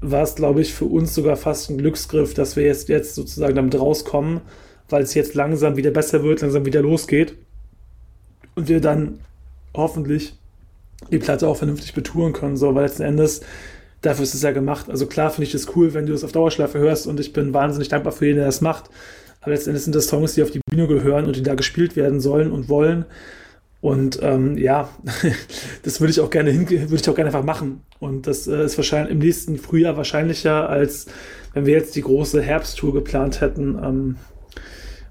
Speaker 4: war es, glaube ich, für uns sogar fast ein Glücksgriff, dass wir jetzt, jetzt sozusagen damit rauskommen, weil es jetzt langsam wieder besser wird, langsam wieder losgeht und wir dann hoffentlich die Platte auch vernünftig betouren können, so, weil letzten Endes dafür ist es ja gemacht. Also klar finde ich es cool, wenn du es auf Dauerschleife hörst und ich bin wahnsinnig dankbar für jeden, der das macht. Aber letztendlich sind das Songs, die auf die Bühne gehören und die da gespielt werden sollen und wollen. Und ähm, ja, [LAUGHS] das würde ich auch gerne würde ich auch gerne einfach machen. Und das äh, ist wahrscheinlich im nächsten Frühjahr wahrscheinlicher, als wenn wir jetzt die große Herbsttour geplant hätten. Ähm,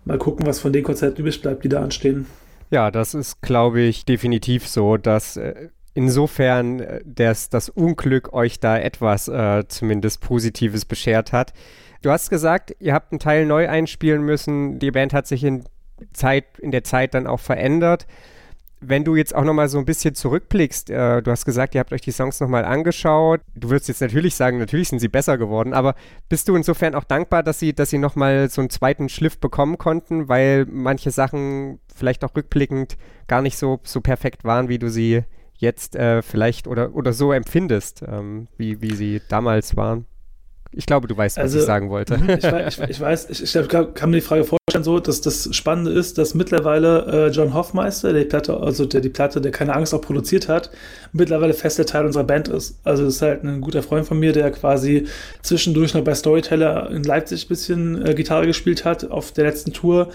Speaker 4: mal gucken, was von den Konzerten übrig bleibt, die da anstehen.
Speaker 2: Ja, das ist, glaube ich, definitiv so, dass äh, insofern äh, das, das Unglück euch da etwas äh, zumindest Positives beschert hat. Du hast gesagt, ihr habt einen Teil neu einspielen müssen. Die Band hat sich in, Zeit, in der Zeit dann auch verändert wenn du jetzt auch nochmal so ein bisschen zurückblickst, äh, du hast gesagt, ihr habt euch die Songs nochmal angeschaut. Du würdest jetzt natürlich sagen, natürlich sind sie besser geworden, aber bist du insofern auch dankbar, dass sie, dass sie nochmal so einen zweiten Schliff bekommen konnten, weil manche Sachen vielleicht auch rückblickend gar nicht so, so perfekt waren, wie du sie jetzt äh, vielleicht oder, oder so empfindest, ähm, wie, wie sie damals waren? Ich glaube, du weißt, was also, ich sagen wollte. [LAUGHS]
Speaker 4: Ich, ich, ich weiß, ich, ich, kann mir die Frage vorstellen, so, dass das Spannende ist, dass mittlerweile äh, John Hoffmeister, der die Platte, also der die Platte, der keine Angst auch produziert hat, mittlerweile fester Teil unserer Band ist. Also das ist halt ein guter Freund von mir, der quasi zwischendurch noch bei Storyteller in Leipzig ein bisschen äh, Gitarre gespielt hat auf der letzten Tour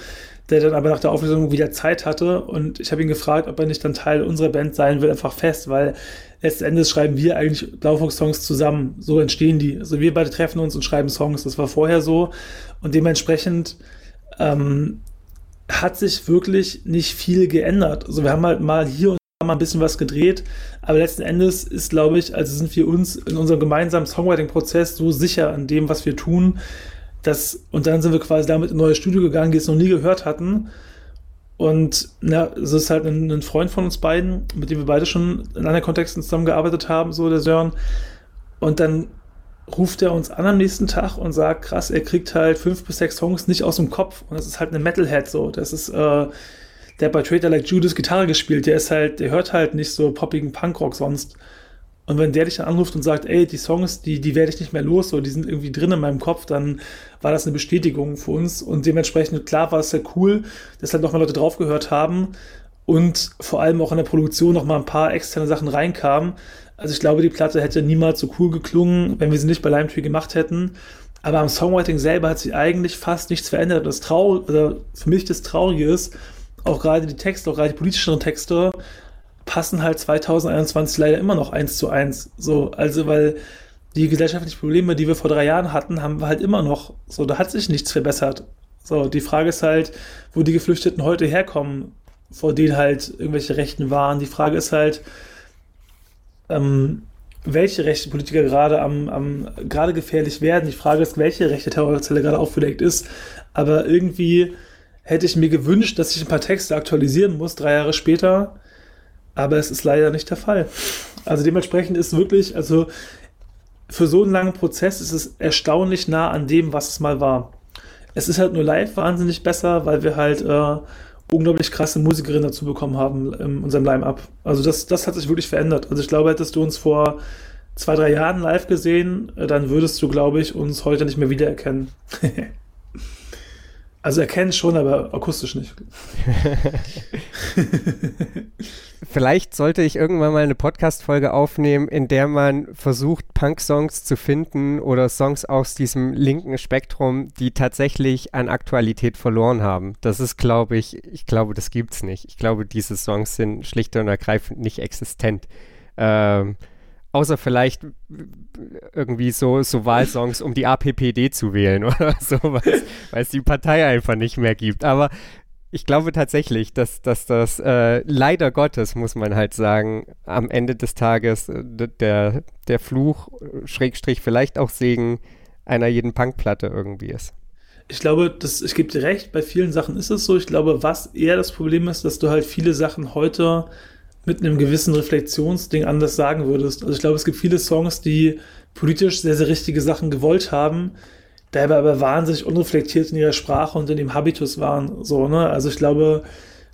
Speaker 4: der dann aber nach der Auflösung wieder Zeit hatte und ich habe ihn gefragt, ob er nicht dann Teil unserer Band sein will, einfach fest, weil letzten Endes schreiben wir eigentlich Blaufuchs-Songs zusammen. So entstehen die. Also wir beide treffen uns und schreiben Songs. Das war vorher so und dementsprechend ähm, hat sich wirklich nicht viel geändert. Also wir haben halt mal hier und da mal ein bisschen was gedreht, aber letzten Endes ist, glaube ich, also sind wir uns in unserem gemeinsamen Songwriting-Prozess so sicher an dem, was wir tun, das, und dann sind wir quasi damit in ein neues Studio gegangen, die es noch nie gehört hatten. Und na, es ist halt ein, ein, Freund von uns beiden, mit dem wir beide schon in anderen Kontexten zusammengearbeitet haben, so der Sören. Und dann ruft er uns an am nächsten Tag und sagt, krass, er kriegt halt fünf bis sechs Songs nicht aus dem Kopf. Und das ist halt eine Metalhead so. Das ist, äh, der bei Trader Like Judas Gitarre gespielt. Der ist halt, der hört halt nicht so poppigen Punkrock sonst. Und wenn der dich dann anruft und sagt, ey, die Songs, die, die werde ich nicht mehr los, so, die sind irgendwie drin in meinem Kopf, dann war das eine Bestätigung für uns. Und dementsprechend, klar, war es sehr cool, dass halt nochmal Leute draufgehört haben und vor allem auch in der Produktion nochmal ein paar externe Sachen reinkamen. Also ich glaube, die Platte hätte niemals so cool geklungen, wenn wir sie nicht bei Lime Tree gemacht hätten. Aber am Songwriting selber hat sich eigentlich fast nichts verändert. Das Trau oder für mich das Traurige ist, auch gerade die Texte, auch gerade die politischeren Texte, passen halt 2021 leider immer noch eins zu eins. So, also weil die gesellschaftlichen Probleme, die wir vor drei Jahren hatten, haben wir halt immer noch. So, da hat sich nichts verbessert. So, die Frage ist halt, wo die Geflüchteten heute herkommen, vor denen halt irgendwelche Rechten waren. Die Frage ist halt, ähm, welche Rechte Politiker gerade am, am gerade gefährlich werden. Die Frage ist, welche rechte Terrorzelle gerade aufgedeckt ist. Aber irgendwie hätte ich mir gewünscht, dass ich ein paar Texte aktualisieren muss, drei Jahre später, aber es ist leider nicht der Fall. Also dementsprechend ist wirklich, also für so einen langen Prozess ist es erstaunlich nah an dem, was es mal war. Es ist halt nur live wahnsinnig besser, weil wir halt äh, unglaublich krasse Musikerinnen dazu bekommen haben in unserem Line-Up. Also das, das hat sich wirklich verändert. Also ich glaube, hättest du uns vor zwei, drei Jahren live gesehen, äh, dann würdest du, glaube ich, uns heute nicht mehr wiedererkennen. [LAUGHS] Also erkennen schon, aber akustisch nicht. [LAUGHS]
Speaker 2: Vielleicht sollte ich irgendwann mal eine Podcast-Folge aufnehmen, in der man versucht, Punk-Songs zu finden oder Songs aus diesem linken Spektrum, die tatsächlich an Aktualität verloren haben. Das ist, glaube ich, ich glaube, das gibt's nicht. Ich glaube, diese Songs sind schlicht und ergreifend nicht existent. Ähm, Außer vielleicht irgendwie so, so Wahlsongs, um die APPD zu wählen [LAUGHS] oder sowas, weil es die Partei einfach nicht mehr gibt. Aber ich glaube tatsächlich, dass, dass das äh, leider Gottes, muss man halt sagen, am Ende des Tages äh, der, der Fluch, Schrägstrich vielleicht auch Segen einer jeden Punkplatte irgendwie ist.
Speaker 4: Ich glaube, das, ich gebe dir recht, bei vielen Sachen ist es so. Ich glaube, was eher das Problem ist, dass du halt viele Sachen heute mit einem gewissen Reflexionsding anders sagen würdest. Also ich glaube, es gibt viele Songs, die politisch sehr, sehr richtige Sachen gewollt haben, dabei aber wahnsinnig unreflektiert in ihrer Sprache und in dem Habitus waren. So, ne? Also ich glaube,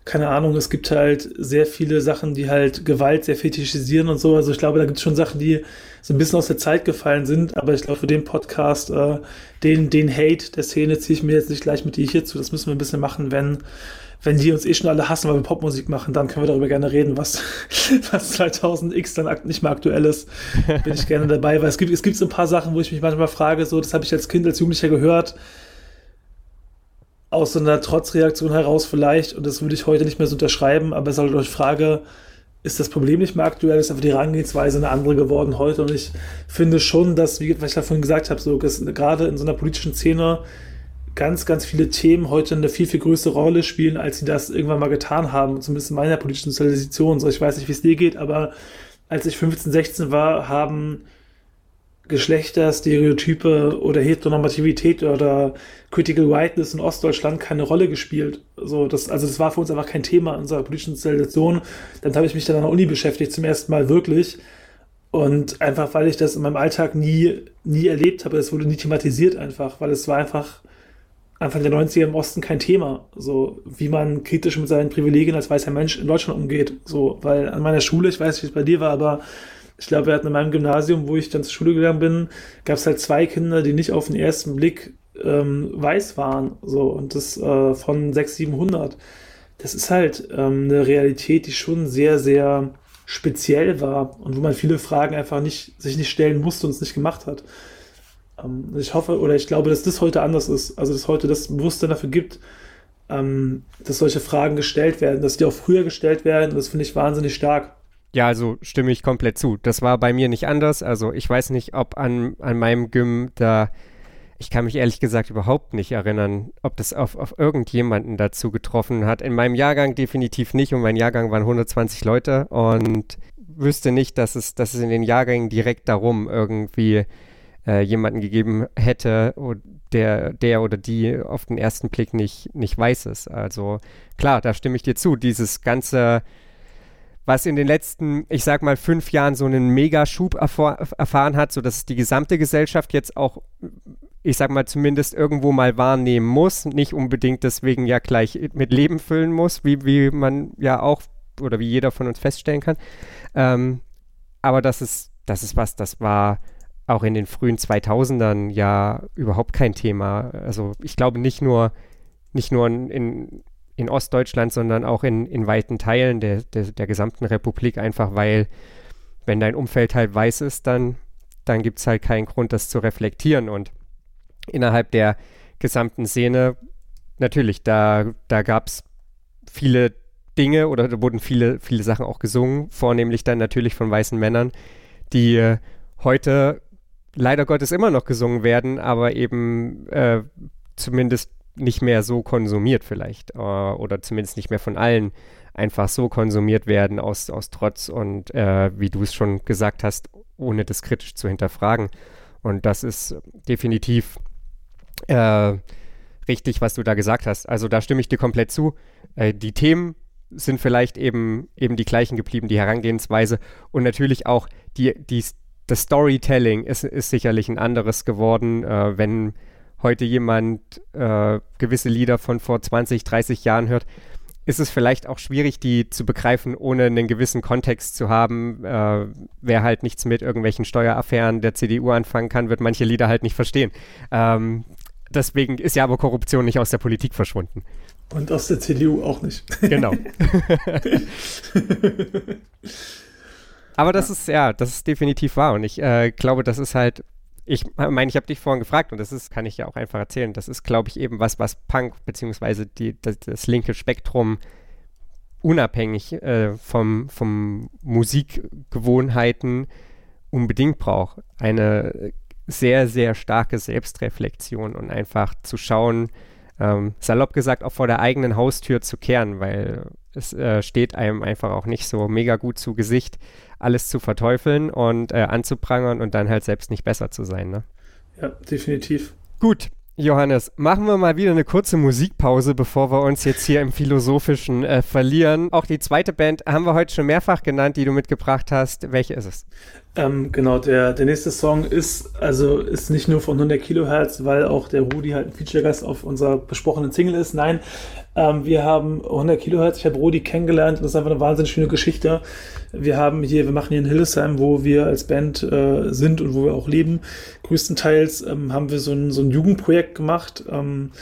Speaker 4: keine Ahnung, es gibt halt sehr viele Sachen, die halt Gewalt sehr fetischisieren und so. Also ich glaube, da gibt es schon Sachen, die so ein bisschen aus der Zeit gefallen sind, aber ich glaube, für den Podcast, äh, den, den Hate der Szene ziehe ich mir jetzt nicht gleich mit dir hierzu. Das müssen wir ein bisschen machen, wenn wenn die uns eh schon alle hassen, weil wir Popmusik machen, dann können wir darüber gerne reden, was, [LAUGHS] was 2000X dann nicht mehr aktuell ist. Bin ich gerne dabei, weil es gibt, es gibt so ein paar Sachen, wo ich mich manchmal frage, so, das habe ich als Kind, als Jugendlicher gehört, aus so einer Trotzreaktion heraus vielleicht, und das würde ich heute nicht mehr so unterschreiben, aber es ist halt euch Frage, ist das Problem nicht mehr aktuell, ist einfach die Herangehensweise eine andere geworden heute. Und ich finde schon, dass, wie was ich da vorhin gesagt habe, so, gerade in so einer politischen Szene ganz, ganz viele Themen heute eine viel, viel größere Rolle spielen, als sie das irgendwann mal getan haben, zumindest in meiner politischen Sozialisation. So, ich weiß nicht, wie es dir geht, aber als ich 15, 16 war, haben Geschlechterstereotype oder Heteronormativität oder Critical Whiteness in Ostdeutschland keine Rolle gespielt. So, das, also das war für uns einfach kein Thema in unserer politischen Sozialisation. Dann habe ich mich dann an der Uni beschäftigt, zum ersten Mal wirklich. Und einfach, weil ich das in meinem Alltag nie, nie erlebt habe, es wurde nie thematisiert einfach, weil es war einfach Anfang der 90er im Osten kein Thema, so wie man kritisch mit seinen Privilegien als weißer Mensch in Deutschland umgeht. So, weil an meiner Schule, ich weiß nicht, wie es bei dir war, aber ich glaube, wir hatten in meinem Gymnasium, wo ich dann zur Schule gegangen bin, gab es halt zwei Kinder, die nicht auf den ersten Blick ähm, weiß waren. So, und das äh, von 600, 700. Das ist halt ähm, eine Realität, die schon sehr, sehr speziell war und wo man viele Fragen einfach nicht, sich nicht stellen musste und es nicht gemacht hat. Ähm, ich hoffe oder ich glaube, dass das heute anders ist. Also, dass heute das Bewusstsein dafür gibt, ähm, dass solche Fragen gestellt werden, dass die auch früher gestellt werden. Das finde ich wahnsinnig stark.
Speaker 2: Ja, also stimme ich komplett zu. Das war bei mir nicht anders. Also ich weiß nicht, ob an, an meinem Gym da, ich kann mich ehrlich gesagt überhaupt nicht erinnern, ob das auf, auf irgendjemanden dazu getroffen hat. In meinem Jahrgang definitiv nicht und mein Jahrgang waren 120 Leute und wüsste nicht, dass es, dass es in den Jahrgängen direkt darum irgendwie äh, jemanden gegeben hätte, der, der oder die auf den ersten Blick nicht, nicht weiß ist. Also klar, da stimme ich dir zu. Dieses ganze, was in den letzten, ich sag mal, fünf Jahren so einen Megaschub erfahr erfahren hat, sodass die gesamte Gesellschaft jetzt auch, ich sag mal, zumindest irgendwo mal wahrnehmen muss, nicht unbedingt deswegen ja gleich mit Leben füllen muss, wie, wie man ja auch oder wie jeder von uns feststellen kann. Ähm, aber dass es das ist was, das war auch in den frühen 2000ern ja überhaupt kein Thema. Also ich glaube nicht nur, nicht nur in, in Ostdeutschland, sondern auch in, in weiten Teilen der, der, der gesamten Republik, einfach weil, wenn dein Umfeld halt weiß ist, dann, dann gibt es halt keinen Grund, das zu reflektieren. Und innerhalb der gesamten Szene, natürlich, da, da gab es viele Dinge oder da wurden viele, viele Sachen auch gesungen, vornehmlich dann natürlich von weißen Männern, die äh, heute leider Gottes immer noch gesungen werden, aber eben äh, zumindest nicht mehr so konsumiert vielleicht äh, oder zumindest nicht mehr von allen einfach so konsumiert werden aus, aus Trotz und äh, wie du es schon gesagt hast, ohne das kritisch zu hinterfragen. Und das ist definitiv äh, richtig, was du da gesagt hast. Also da stimme ich dir komplett zu. Äh, die Themen sind vielleicht eben, eben die gleichen geblieben, die Herangehensweise und natürlich auch die, die, das Storytelling ist, ist sicherlich ein anderes geworden, äh, wenn heute jemand äh, gewisse Lieder von vor 20, 30 Jahren hört, ist es vielleicht auch schwierig, die zu begreifen, ohne einen gewissen Kontext zu haben. Äh, wer halt nichts mit irgendwelchen Steueraffären der CDU anfangen kann, wird manche Lieder halt nicht verstehen. Ähm, deswegen ist ja aber Korruption nicht aus der Politik verschwunden.
Speaker 4: Und aus der CDU auch nicht.
Speaker 2: Genau. [LAUGHS] [LAUGHS] aber das ist, ja, das ist definitiv wahr. Und ich äh, glaube, das ist halt ich meine, ich habe dich vorhin gefragt und das ist, kann ich ja auch einfach erzählen. Das ist, glaube ich, eben was, was Punk beziehungsweise die, das, das linke Spektrum unabhängig äh, vom, vom Musikgewohnheiten unbedingt braucht. Eine sehr, sehr starke Selbstreflexion und einfach zu schauen, ähm, salopp gesagt, auch vor der eigenen Haustür zu kehren, weil es äh, steht einem einfach auch nicht so mega gut zu Gesicht, alles zu verteufeln und äh, anzuprangern und dann halt selbst nicht besser zu sein. Ne?
Speaker 4: Ja, definitiv.
Speaker 2: Gut, Johannes, machen wir mal wieder eine kurze Musikpause, bevor wir uns jetzt hier im Philosophischen äh, verlieren. Auch die zweite Band haben wir heute schon mehrfach genannt, die du mitgebracht hast. Welche ist es?
Speaker 4: Ähm, genau, der, der nächste Song ist, also ist nicht nur von 100 Kilohertz, weil auch der Rudi halt ein Feature-Gast auf unserer besprochenen Single ist. Nein, ähm, wir haben 100 Kilohertz, ich habe Rudi kennengelernt und das ist einfach eine wahnsinnig schöne Geschichte. Wir haben hier, wir machen hier in Hildesheim, wo wir als Band äh, sind und wo wir auch leben. Größtenteils ähm, haben wir so ein, so ein Jugendprojekt gemacht. Ähm,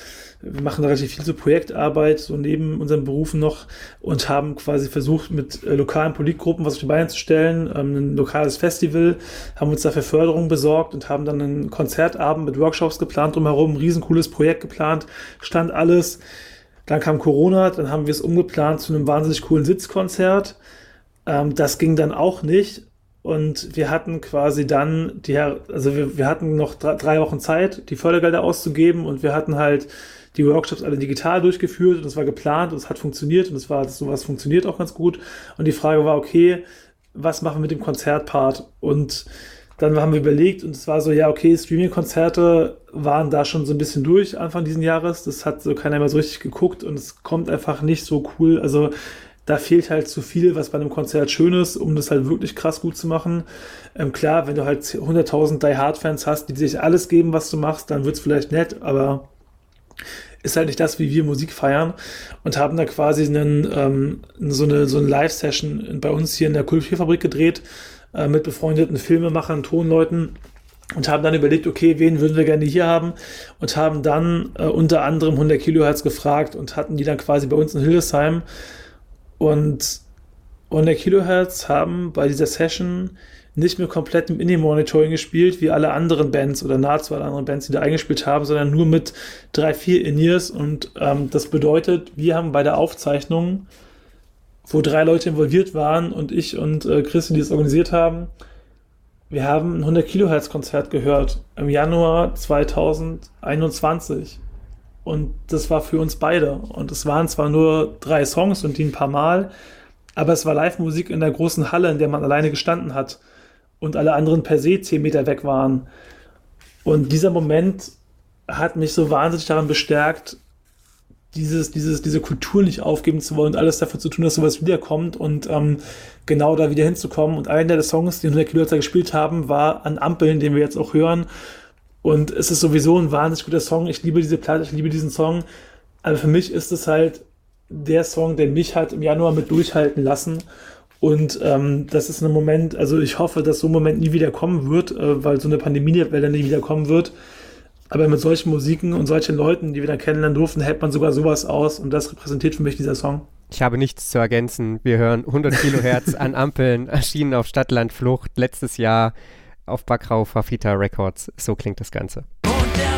Speaker 4: wir machen relativ viel so Projektarbeit, so neben unseren Berufen noch und haben quasi versucht, mit äh, lokalen Politgruppen was auf die Beine zu stellen, ähm, ein lokales Festival, haben uns dafür Förderung besorgt und haben dann einen Konzertabend mit Workshops geplant drumherum, ein riesencooles Projekt geplant, stand alles. Dann kam Corona, dann haben wir es umgeplant zu einem wahnsinnig coolen Sitzkonzert ähm, das ging dann auch nicht. Und wir hatten quasi dann, die, also wir, wir hatten noch drei Wochen Zeit, die Fördergelder auszugeben und wir hatten halt die Workshops alle digital durchgeführt und das war geplant und es hat funktioniert und es war sowas funktioniert auch ganz gut. Und die Frage war, okay, was machen wir mit dem Konzertpart? Und dann haben wir überlegt und es war so, ja, okay, Streaming-Konzerte waren da schon so ein bisschen durch Anfang diesen Jahres. Das hat so keiner mehr so richtig geguckt und es kommt einfach nicht so cool. Also da fehlt halt zu viel, was bei einem Konzert schön ist, um das halt wirklich krass gut zu machen. Ähm, klar, wenn du halt 100.000 Die Hard Fans hast, die sich alles geben, was du machst, dann wird es vielleicht nett, aber ist halt nicht das, wie wir Musik feiern und haben da quasi einen, ähm, so eine, so eine Live-Session bei uns hier in der Kulturfabrik gedreht äh, mit befreundeten Filmemachern, Tonleuten und haben dann überlegt, okay, wen würden wir gerne hier haben? Und haben dann äh, unter anderem 100 Kilohertz gefragt und hatten die dann quasi bei uns in Hildesheim. Und 100 Kilohertz haben bei dieser Session nicht mehr komplett im Indie-Monitoring gespielt, wie alle anderen Bands oder nahezu alle anderen Bands, die da eingespielt haben, sondern nur mit drei, vier In-Ears. Und ähm, das bedeutet, wir haben bei der Aufzeichnung, wo drei Leute involviert waren und ich und äh, Chris, die es organisiert haben, wir haben ein 100 Kilohertz Konzert gehört im Januar 2021. Und das war für uns beide. Und es waren zwar nur drei Songs und die ein paar Mal, aber es war Live-Musik in der großen Halle, in der man alleine gestanden hat und alle anderen per se zehn Meter weg waren. Und dieser Moment hat mich so wahnsinnig daran bestärkt, dieses, dieses, diese Kultur nicht aufgeben zu wollen und alles dafür zu tun, dass sowas wiederkommt und ähm, genau da wieder hinzukommen. Und einer der Songs, die 100 Kilohertz gespielt haben, war an Ampeln, den wir jetzt auch hören. Und es ist sowieso ein wahnsinnig guter Song. Ich liebe diese Platte, ich liebe diesen Song. Aber für mich ist es halt der Song, der mich halt im Januar mit durchhalten lassen. Und ähm, das ist ein Moment, also ich hoffe, dass so ein Moment nie wieder kommen wird, äh, weil so eine Pandemiewelle nie wieder kommen wird. Aber mit solchen Musiken und solchen Leuten, die wir dann kennenlernen durften, hält man sogar sowas aus und das repräsentiert für mich dieser Song.
Speaker 2: Ich habe nichts zu ergänzen. Wir hören 100 Kilohertz an Ampeln, [LAUGHS] erschienen auf Stadtlandflucht letztes Jahr auf Backrau Fafita Records. So klingt das Ganze.
Speaker 3: Und der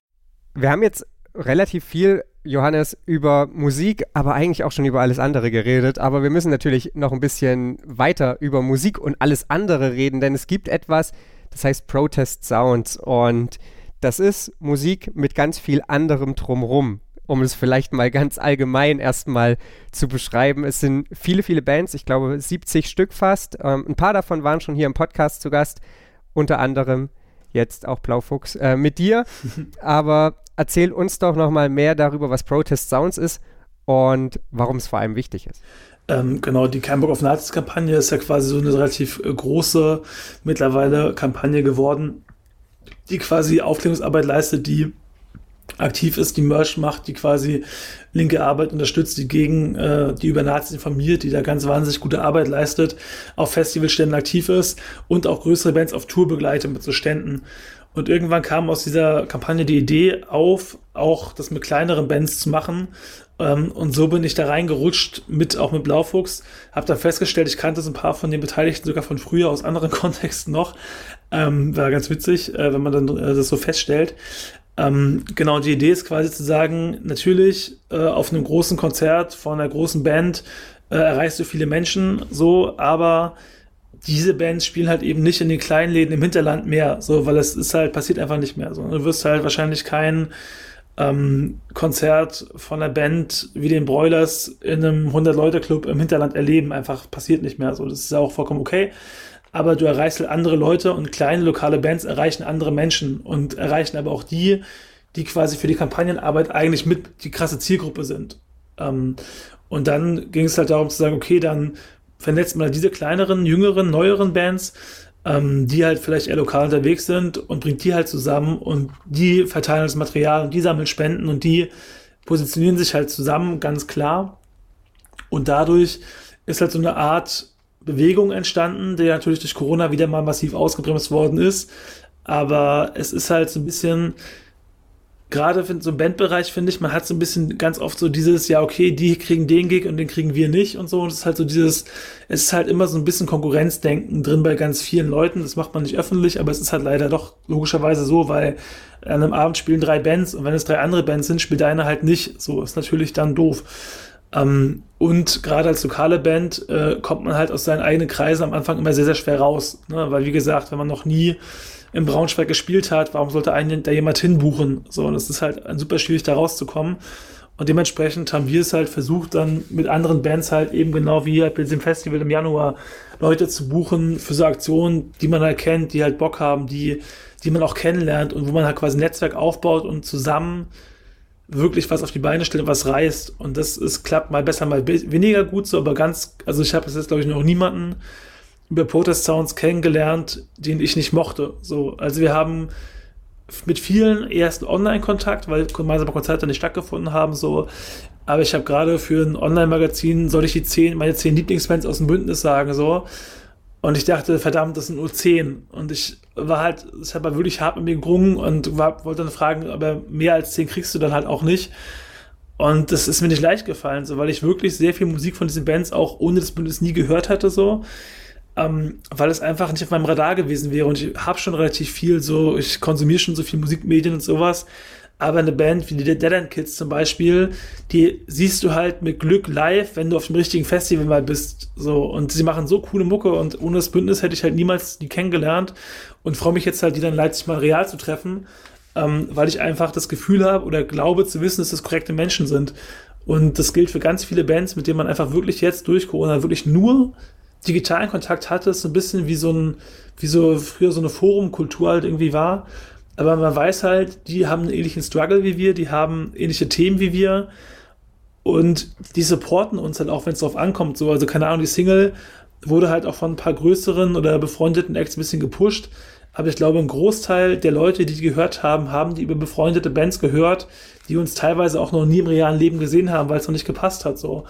Speaker 2: Wir haben jetzt relativ viel, Johannes, über Musik, aber eigentlich auch schon über alles andere geredet. Aber wir müssen natürlich noch ein bisschen weiter über Musik und alles andere reden, denn es gibt etwas, das heißt Protest Sounds. Und das ist Musik mit ganz viel anderem drumrum. Um es vielleicht mal ganz allgemein erstmal zu beschreiben. Es sind viele, viele Bands, ich glaube 70 Stück fast. Ähm, ein paar davon waren schon hier im Podcast zu Gast, unter anderem jetzt auch Blaufuchs, äh, mit dir. [LAUGHS] Aber erzähl uns doch nochmal mehr darüber, was Protest Sounds ist und warum es vor allem wichtig ist.
Speaker 4: Ähm, genau, die Kein Bock auf Nazis-Kampagne ist ja quasi so eine relativ äh, große mittlerweile Kampagne geworden, die quasi Aufklärungsarbeit leistet, die aktiv ist, die Merch macht, die quasi linke Arbeit unterstützt, die gegen äh, die über Nazis informiert, die da ganz wahnsinnig gute Arbeit leistet, auf Festivalständen aktiv ist und auch größere Bands auf Tour begleitet mit so Ständen. Und irgendwann kam aus dieser Kampagne die Idee auf, auch das mit kleineren Bands zu machen. Ähm, und so bin ich da reingerutscht, mit auch mit Blaufuchs. Hab dann festgestellt, ich kannte so ein paar von den Beteiligten sogar von früher aus anderen [LAUGHS] Kontexten noch. Ähm, war ganz witzig, äh, wenn man dann äh, das so feststellt. Ähm, genau, die Idee ist quasi zu sagen, natürlich äh, auf einem großen Konzert von einer großen Band äh, erreichst du viele Menschen, so, aber diese Bands spielen halt eben nicht in den kleinen Läden im Hinterland mehr, so, weil es ist halt, passiert einfach nicht mehr. So. Du wirst halt wahrscheinlich kein ähm, Konzert von einer Band wie den Broilers in einem 100-Leute-Club im Hinterland erleben. Einfach passiert nicht mehr. So, das ist ja auch vollkommen okay. Aber du erreichst halt andere Leute und kleine lokale Bands erreichen andere Menschen und erreichen aber auch die, die quasi für die Kampagnenarbeit eigentlich mit die krasse Zielgruppe sind. Ähm, und dann ging es halt darum zu sagen, okay, dann vernetzt man halt diese kleineren, jüngeren, neueren Bands, ähm, die halt vielleicht eher lokal unterwegs sind und bringt die halt zusammen und die verteilen das Material und die sammeln Spenden und die positionieren sich halt zusammen, ganz klar. Und dadurch ist halt so eine Art Bewegung entstanden, die natürlich durch Corona wieder mal massiv ausgebremst worden ist. Aber es ist halt so ein bisschen, gerade in so einem Bandbereich, finde ich, man hat so ein bisschen ganz oft so dieses, ja, okay, die kriegen den Gig und den kriegen wir nicht und so. Und es ist halt so dieses, es ist halt immer so ein bisschen Konkurrenzdenken drin bei ganz vielen Leuten. Das macht man nicht öffentlich, aber es ist halt leider doch logischerweise so, weil an einem Abend spielen drei Bands und wenn es drei andere Bands sind, spielt eine halt nicht. So ist natürlich dann doof. Ähm, und gerade als lokale Band äh, kommt man halt aus seinen eigenen Kreisen am Anfang immer sehr, sehr schwer raus. Ne? Weil, wie gesagt, wenn man noch nie im Braunschweig gespielt hat, warum sollte einen da jemand hinbuchen? So, und es ist halt super schwierig, da rauszukommen. Und dementsprechend haben wir es halt versucht, dann mit anderen Bands halt eben genau wie halt bei diesem Festival im Januar Leute zu buchen für so Aktionen, die man halt kennt, die halt Bock haben, die, die man auch kennenlernt und wo man halt quasi ein Netzwerk aufbaut und zusammen wirklich was auf die Beine stellt, was reißt. Und das ist, klappt mal besser, mal weniger gut so, aber ganz, also ich habe jetzt, glaube ich, noch niemanden über Protest Sounds kennengelernt, den ich nicht mochte. So, also wir haben mit vielen ersten Online-Kontakt, weil gemeinsame Konzerte nicht stattgefunden haben, so. Aber ich habe gerade für ein Online-Magazin, soll ich die zehn, meine zehn Lieblingsbands aus dem Bündnis sagen, so. Und ich dachte, verdammt, das sind nur 10. Und ich war halt, ich habe wirklich hart mit mir gerungen und war, wollte dann fragen, aber mehr als 10 kriegst du dann halt auch nicht. Und das ist mir nicht leicht gefallen, so, weil ich wirklich sehr viel Musik von diesen Bands auch ohne das Bündnis nie gehört hatte, so. Ähm, weil es einfach nicht auf meinem Radar gewesen wäre. Und ich habe schon relativ viel so, ich konsumiere schon so viel Musikmedien und sowas. Aber eine Band wie die Dead End Kids zum Beispiel, die siehst du halt mit Glück live, wenn du auf dem richtigen Festival mal bist. So. Und sie machen so coole Mucke und ohne das Bündnis hätte ich halt niemals die kennengelernt und freue mich jetzt halt, die dann Leipzig mal real zu treffen ähm, weil ich einfach das Gefühl habe oder glaube zu wissen, dass das korrekte Menschen sind. Und das gilt für ganz viele Bands, mit denen man einfach wirklich jetzt durch Corona wirklich nur digitalen Kontakt hatte, so ein bisschen wie so ein, wie so früher so eine Forumkultur halt irgendwie war. Aber man weiß halt, die haben einen ähnlichen Struggle wie wir, die haben ähnliche Themen wie wir und die supporten uns halt auch, wenn es darauf ankommt. So, also keine Ahnung, die Single wurde halt auch von ein paar größeren oder befreundeten Acts ein bisschen gepusht aber ich glaube, ein Großteil der Leute, die die gehört haben, haben die über befreundete Bands gehört, die uns teilweise auch noch nie im realen Leben gesehen haben, weil es noch nicht gepasst hat, so.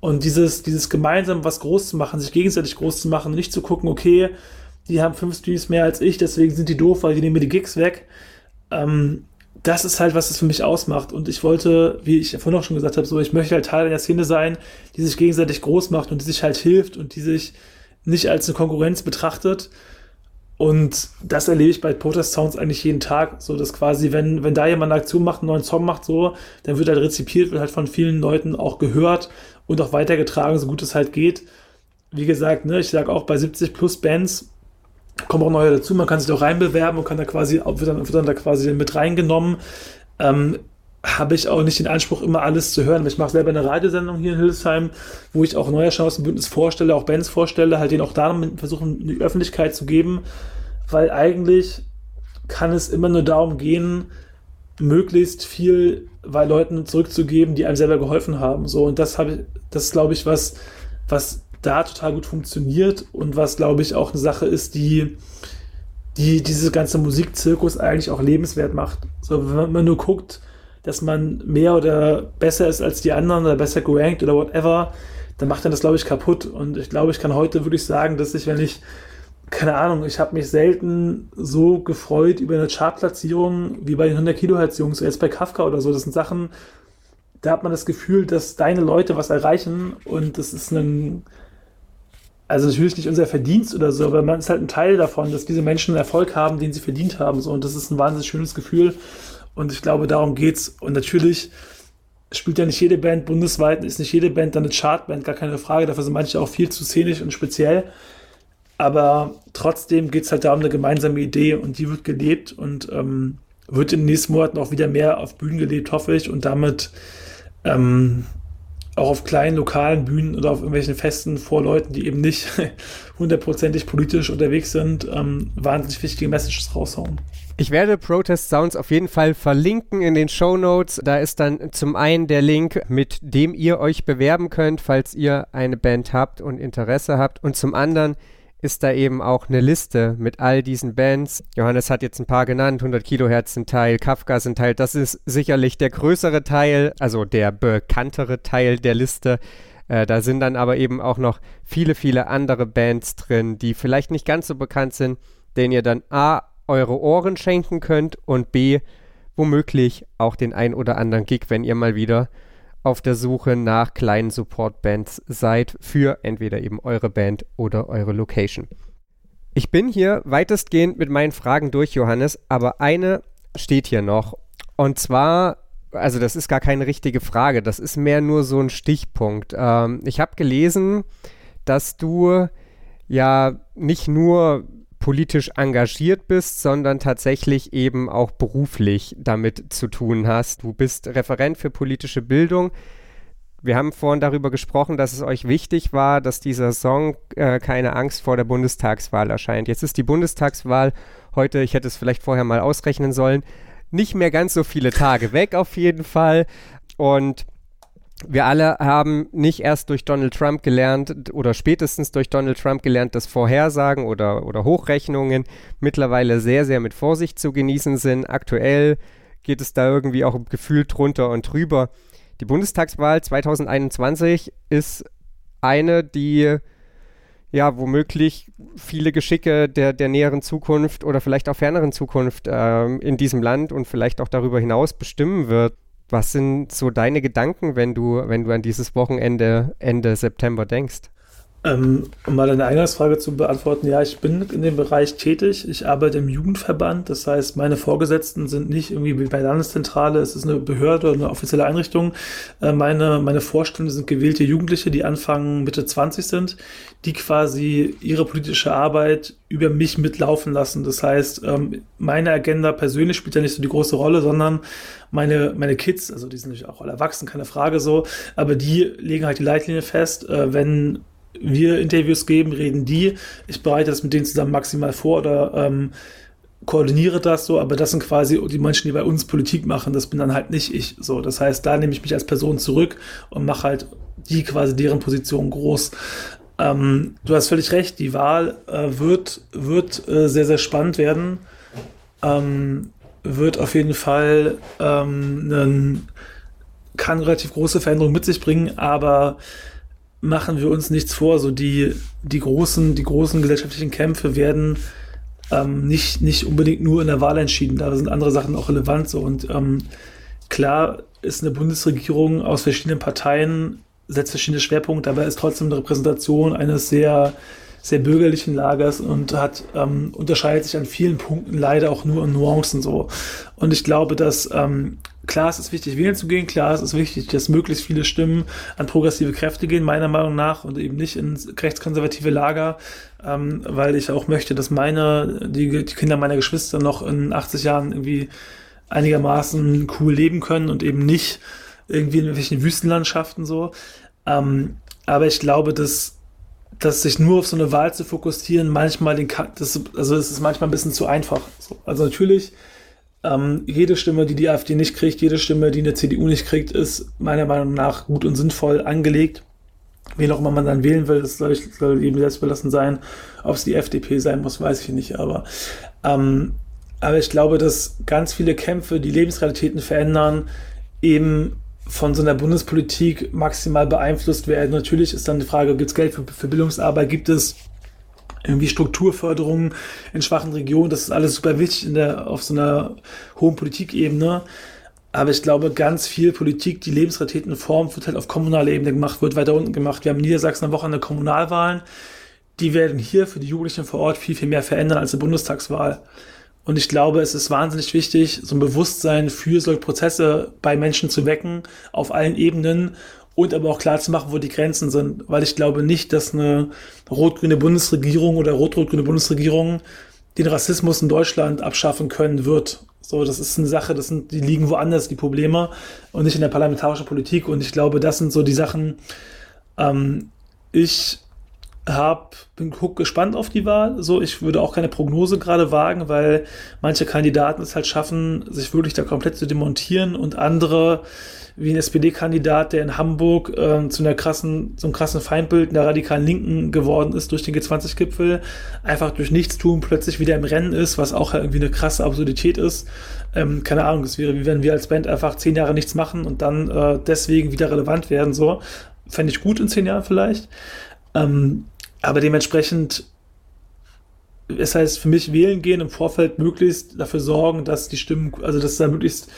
Speaker 4: Und dieses, dieses gemeinsam was groß zu machen, sich gegenseitig groß zu machen, nicht zu gucken, okay, die haben fünf Streams mehr als ich, deswegen sind die doof, weil die nehmen mir die Gigs weg. Ähm, das ist halt, was es für mich ausmacht. Und ich wollte, wie ich vorhin auch schon gesagt habe, so, ich möchte halt Teil einer Szene sein, die sich gegenseitig groß macht und die sich halt hilft und die sich nicht als eine Konkurrenz betrachtet, und das erlebe ich bei Protest Sounds eigentlich jeden Tag, so dass quasi, wenn, wenn da jemand eine Aktion macht, einen neuen Song macht, so, dann wird halt rezipiert, wird halt von vielen Leuten auch gehört und auch weitergetragen, so gut es halt geht. Wie gesagt, ne, ich sage auch bei 70 plus Bands kommen auch neue dazu, man kann sich auch reinbewerben und kann da quasi, wird dann, wird dann da quasi mit reingenommen. Ähm, habe ich auch nicht den Anspruch, immer alles zu hören. Ich mache selber eine Radiosendung hier in Hildesheim, wo ich auch neue Chancenbündnis vorstelle, auch Bands vorstelle, halt denen auch da versuchen, die Öffentlichkeit zu geben, weil eigentlich kann es immer nur darum gehen, möglichst viel bei Leuten zurückzugeben, die einem selber geholfen haben. So, und das habe ich, das ist, glaube ich, was, was da total gut funktioniert und was, glaube ich, auch eine Sache ist, die, die diese ganze Musikzirkus eigentlich auch lebenswert macht. So, wenn man nur guckt, dass man mehr oder besser ist als die anderen oder besser gerankt oder whatever, dann macht dann das, glaube ich, kaputt. Und ich glaube, ich kann heute wirklich sagen, dass ich, wenn ich, keine Ahnung, ich habe mich selten so gefreut über eine Chartplatzierung wie bei den 100 Kilohertz Jungs, jetzt bei Kafka oder so. Das sind Sachen, da hat man das Gefühl, dass deine Leute was erreichen und das ist ein, also natürlich nicht unser Verdienst oder so, aber man ist halt ein Teil davon, dass diese Menschen Erfolg haben, den sie verdient haben. So, und das ist ein wahnsinnig schönes Gefühl. Und ich glaube, darum geht's. Und natürlich spielt ja nicht jede Band bundesweit, ist nicht jede Band dann eine Chartband, gar keine Frage. Dafür sind manche auch viel zu szenisch und speziell. Aber trotzdem geht es halt darum, eine gemeinsame Idee und die wird gelebt und ähm, wird in den nächsten Monaten auch wieder mehr auf Bühnen gelebt, hoffe ich. Und damit ähm, auch auf kleinen lokalen Bühnen oder auf irgendwelchen Festen vor Leuten, die eben nicht [LAUGHS] hundertprozentig politisch unterwegs sind, ähm, wahnsinnig wichtige Messages raushauen.
Speaker 2: Ich werde Protest Sounds auf jeden Fall verlinken in den Show Notes. Da ist dann zum einen der Link, mit dem ihr euch bewerben könnt, falls ihr eine Band habt und Interesse habt. Und zum anderen ist da eben auch eine Liste mit all diesen Bands. Johannes hat jetzt ein paar genannt, 100 Kilohertz ein Teil, Kafka ein Teil. Das ist sicherlich der größere Teil, also der bekanntere Teil der Liste. Äh, da sind dann aber eben auch noch viele, viele andere Bands drin, die vielleicht nicht ganz so bekannt sind, denen ihr dann A, eure Ohren schenken könnt und B, womöglich auch den ein oder anderen Gig, wenn ihr mal wieder auf der Suche nach kleinen Support-Bands seid für entweder eben eure Band oder eure Location. Ich bin hier weitestgehend mit meinen Fragen durch, Johannes, aber eine steht hier noch. Und zwar, also das ist gar keine richtige Frage, das ist mehr nur so ein Stichpunkt. Ähm, ich habe gelesen, dass du ja nicht nur politisch engagiert bist, sondern tatsächlich eben auch beruflich damit zu tun hast. Du bist Referent für politische Bildung. Wir haben vorhin darüber gesprochen, dass es euch wichtig war, dass dieser Song äh, keine Angst vor der Bundestagswahl erscheint. Jetzt ist die Bundestagswahl heute, ich hätte es vielleicht vorher mal ausrechnen sollen, nicht mehr ganz so viele Tage weg auf jeden Fall. Und wir alle haben nicht erst durch Donald Trump gelernt oder spätestens durch Donald Trump gelernt, dass Vorhersagen oder, oder Hochrechnungen mittlerweile sehr, sehr mit Vorsicht zu genießen sind. Aktuell geht es da irgendwie auch gefühlt drunter und drüber. Die Bundestagswahl 2021 ist eine, die ja womöglich viele Geschicke der, der näheren Zukunft oder vielleicht auch ferneren Zukunft ähm, in diesem Land und vielleicht auch darüber hinaus bestimmen wird. Was sind so deine Gedanken, wenn du, wenn du an dieses Wochenende Ende September denkst?
Speaker 4: Ähm, um mal deine Eingangsfrage zu beantworten, ja, ich bin in dem Bereich tätig. Ich arbeite im Jugendverband. Das heißt, meine Vorgesetzten sind nicht irgendwie bei der Landeszentrale. Es ist eine Behörde oder eine offizielle Einrichtung. Äh, meine, meine Vorstände sind gewählte Jugendliche, die Anfang Mitte 20 sind, die quasi ihre politische Arbeit über mich mitlaufen lassen. Das heißt, ähm, meine Agenda persönlich spielt ja nicht so die große Rolle, sondern meine, meine Kids, also die sind natürlich auch alle erwachsen, keine Frage so, aber die legen halt die Leitlinie fest, äh, wenn wir Interviews geben, reden die. Ich bereite das mit denen zusammen maximal vor oder ähm, koordiniere das so, aber das sind quasi die Menschen, die bei uns Politik machen. Das bin dann halt nicht ich. So, das heißt, da nehme ich mich als Person zurück und mache halt die quasi deren Position groß. Ähm, du hast völlig recht, die Wahl äh, wird, wird äh, sehr, sehr spannend werden. Ähm, wird auf jeden Fall ähm, einen, kann relativ große Veränderungen mit sich bringen, aber machen wir uns nichts vor. So die, die großen, die großen gesellschaftlichen Kämpfe werden ähm, nicht, nicht unbedingt nur in der Wahl entschieden. Da sind andere Sachen auch relevant. So. Und ähm, klar ist eine Bundesregierung aus verschiedenen Parteien, setzt verschiedene Schwerpunkte, aber ist trotzdem eine Repräsentation eines sehr, sehr bürgerlichen Lagers und hat, ähm, unterscheidet sich an vielen Punkten leider auch nur in Nuancen so. Und ich glaube, dass ähm, klar, es ist wichtig, wählen zu gehen, klar, es ist wichtig, dass möglichst viele Stimmen an progressive Kräfte gehen, meiner Meinung nach, und eben nicht ins rechtskonservative Lager, ähm, weil ich auch möchte, dass meine, die, die Kinder meiner Geschwister noch in 80 Jahren irgendwie einigermaßen cool leben können und eben nicht irgendwie in irgendwelchen Wüstenlandschaften so. Ähm, aber ich glaube, dass dass sich nur auf so eine Wahl zu fokussieren, manchmal den, das, also es ist manchmal ein bisschen zu einfach. Also natürlich, ähm, jede Stimme, die die AfD nicht kriegt, jede Stimme, die eine CDU nicht kriegt, ist meiner Meinung nach gut und sinnvoll angelegt. Wen auch immer man dann wählen will, das soll, soll jedem selbst belassen sein. Ob es die FDP sein muss, weiß ich nicht, aber, ähm, aber ich glaube, dass ganz viele Kämpfe, die Lebensrealitäten verändern, eben von so einer Bundespolitik maximal beeinflusst werden. Natürlich ist dann die Frage, gibt es Geld für, für Bildungsarbeit, gibt es irgendwie Strukturförderung in schwachen Regionen, das ist alles super wichtig in der, auf so einer hohen Politikebene. Aber ich glaube, ganz viel Politik, die Lebensrealitäten formt, wird halt auf kommunaler Ebene gemacht, wird weiter unten gemacht. Wir haben in Niedersachsen eine Woche eine Kommunalwahlen. Die werden hier für die Jugendlichen vor Ort viel, viel mehr verändern als eine Bundestagswahl. Und ich glaube, es ist wahnsinnig wichtig, so ein Bewusstsein für solche Prozesse bei Menschen zu wecken, auf allen Ebenen und aber auch klar zu machen, wo die Grenzen sind. Weil ich glaube nicht, dass eine rot-grüne Bundesregierung oder rot-rot-grüne Bundesregierung den Rassismus in Deutschland abschaffen können wird. So, das ist eine Sache, das sind, die liegen woanders, die Probleme, und nicht in der parlamentarischen Politik. Und ich glaube, das sind so die Sachen, ähm, ich hab, bin guck gespannt auf die Wahl. So, ich würde auch keine Prognose gerade wagen, weil manche Kandidaten es halt schaffen, sich wirklich da komplett zu demontieren und andere, wie ein SPD-Kandidat, der in Hamburg äh, zu einer krassen, zum krassen Feindbild einer radikalen Linken geworden ist durch den G20-Gipfel, einfach durch Nichtstun plötzlich wieder im Rennen ist, was auch irgendwie eine krasse Absurdität ist. Ähm, keine Ahnung, es wäre wie wenn wir als Band einfach zehn Jahre nichts machen und dann äh, deswegen wieder relevant werden. So, fände ich gut in zehn Jahren vielleicht. Ähm, aber dementsprechend, es heißt für mich wählen gehen im Vorfeld möglichst dafür sorgen, dass die Stimmen, also dass da möglichst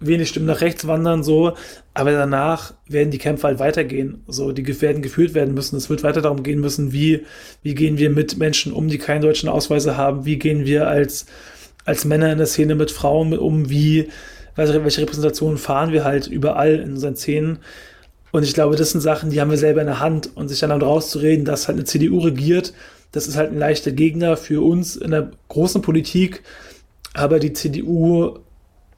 Speaker 4: wenig Stimmen nach rechts wandern, so, aber danach werden die Kämpfe halt weitergehen. So, die werden geführt werden müssen. Es wird weiter darum gehen müssen, wie, wie gehen wir mit Menschen um, die keinen deutschen Ausweise haben, wie gehen wir als, als Männer in der Szene mit Frauen um, wie, welche Repräsentationen fahren wir halt überall in unseren Szenen. Und ich glaube, das sind Sachen, die haben wir selber in der Hand. Und sich dann damit rauszureden, dass halt eine CDU regiert, das ist halt ein leichter Gegner für uns in der großen Politik. Aber die CDU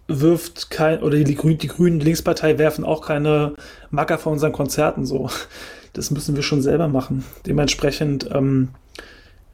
Speaker 4: wirft kein, oder die, Grün, die Grünen, die Linkspartei werfen auch keine Macker vor unseren Konzerten so. Das müssen wir schon selber machen. Dementsprechend ähm,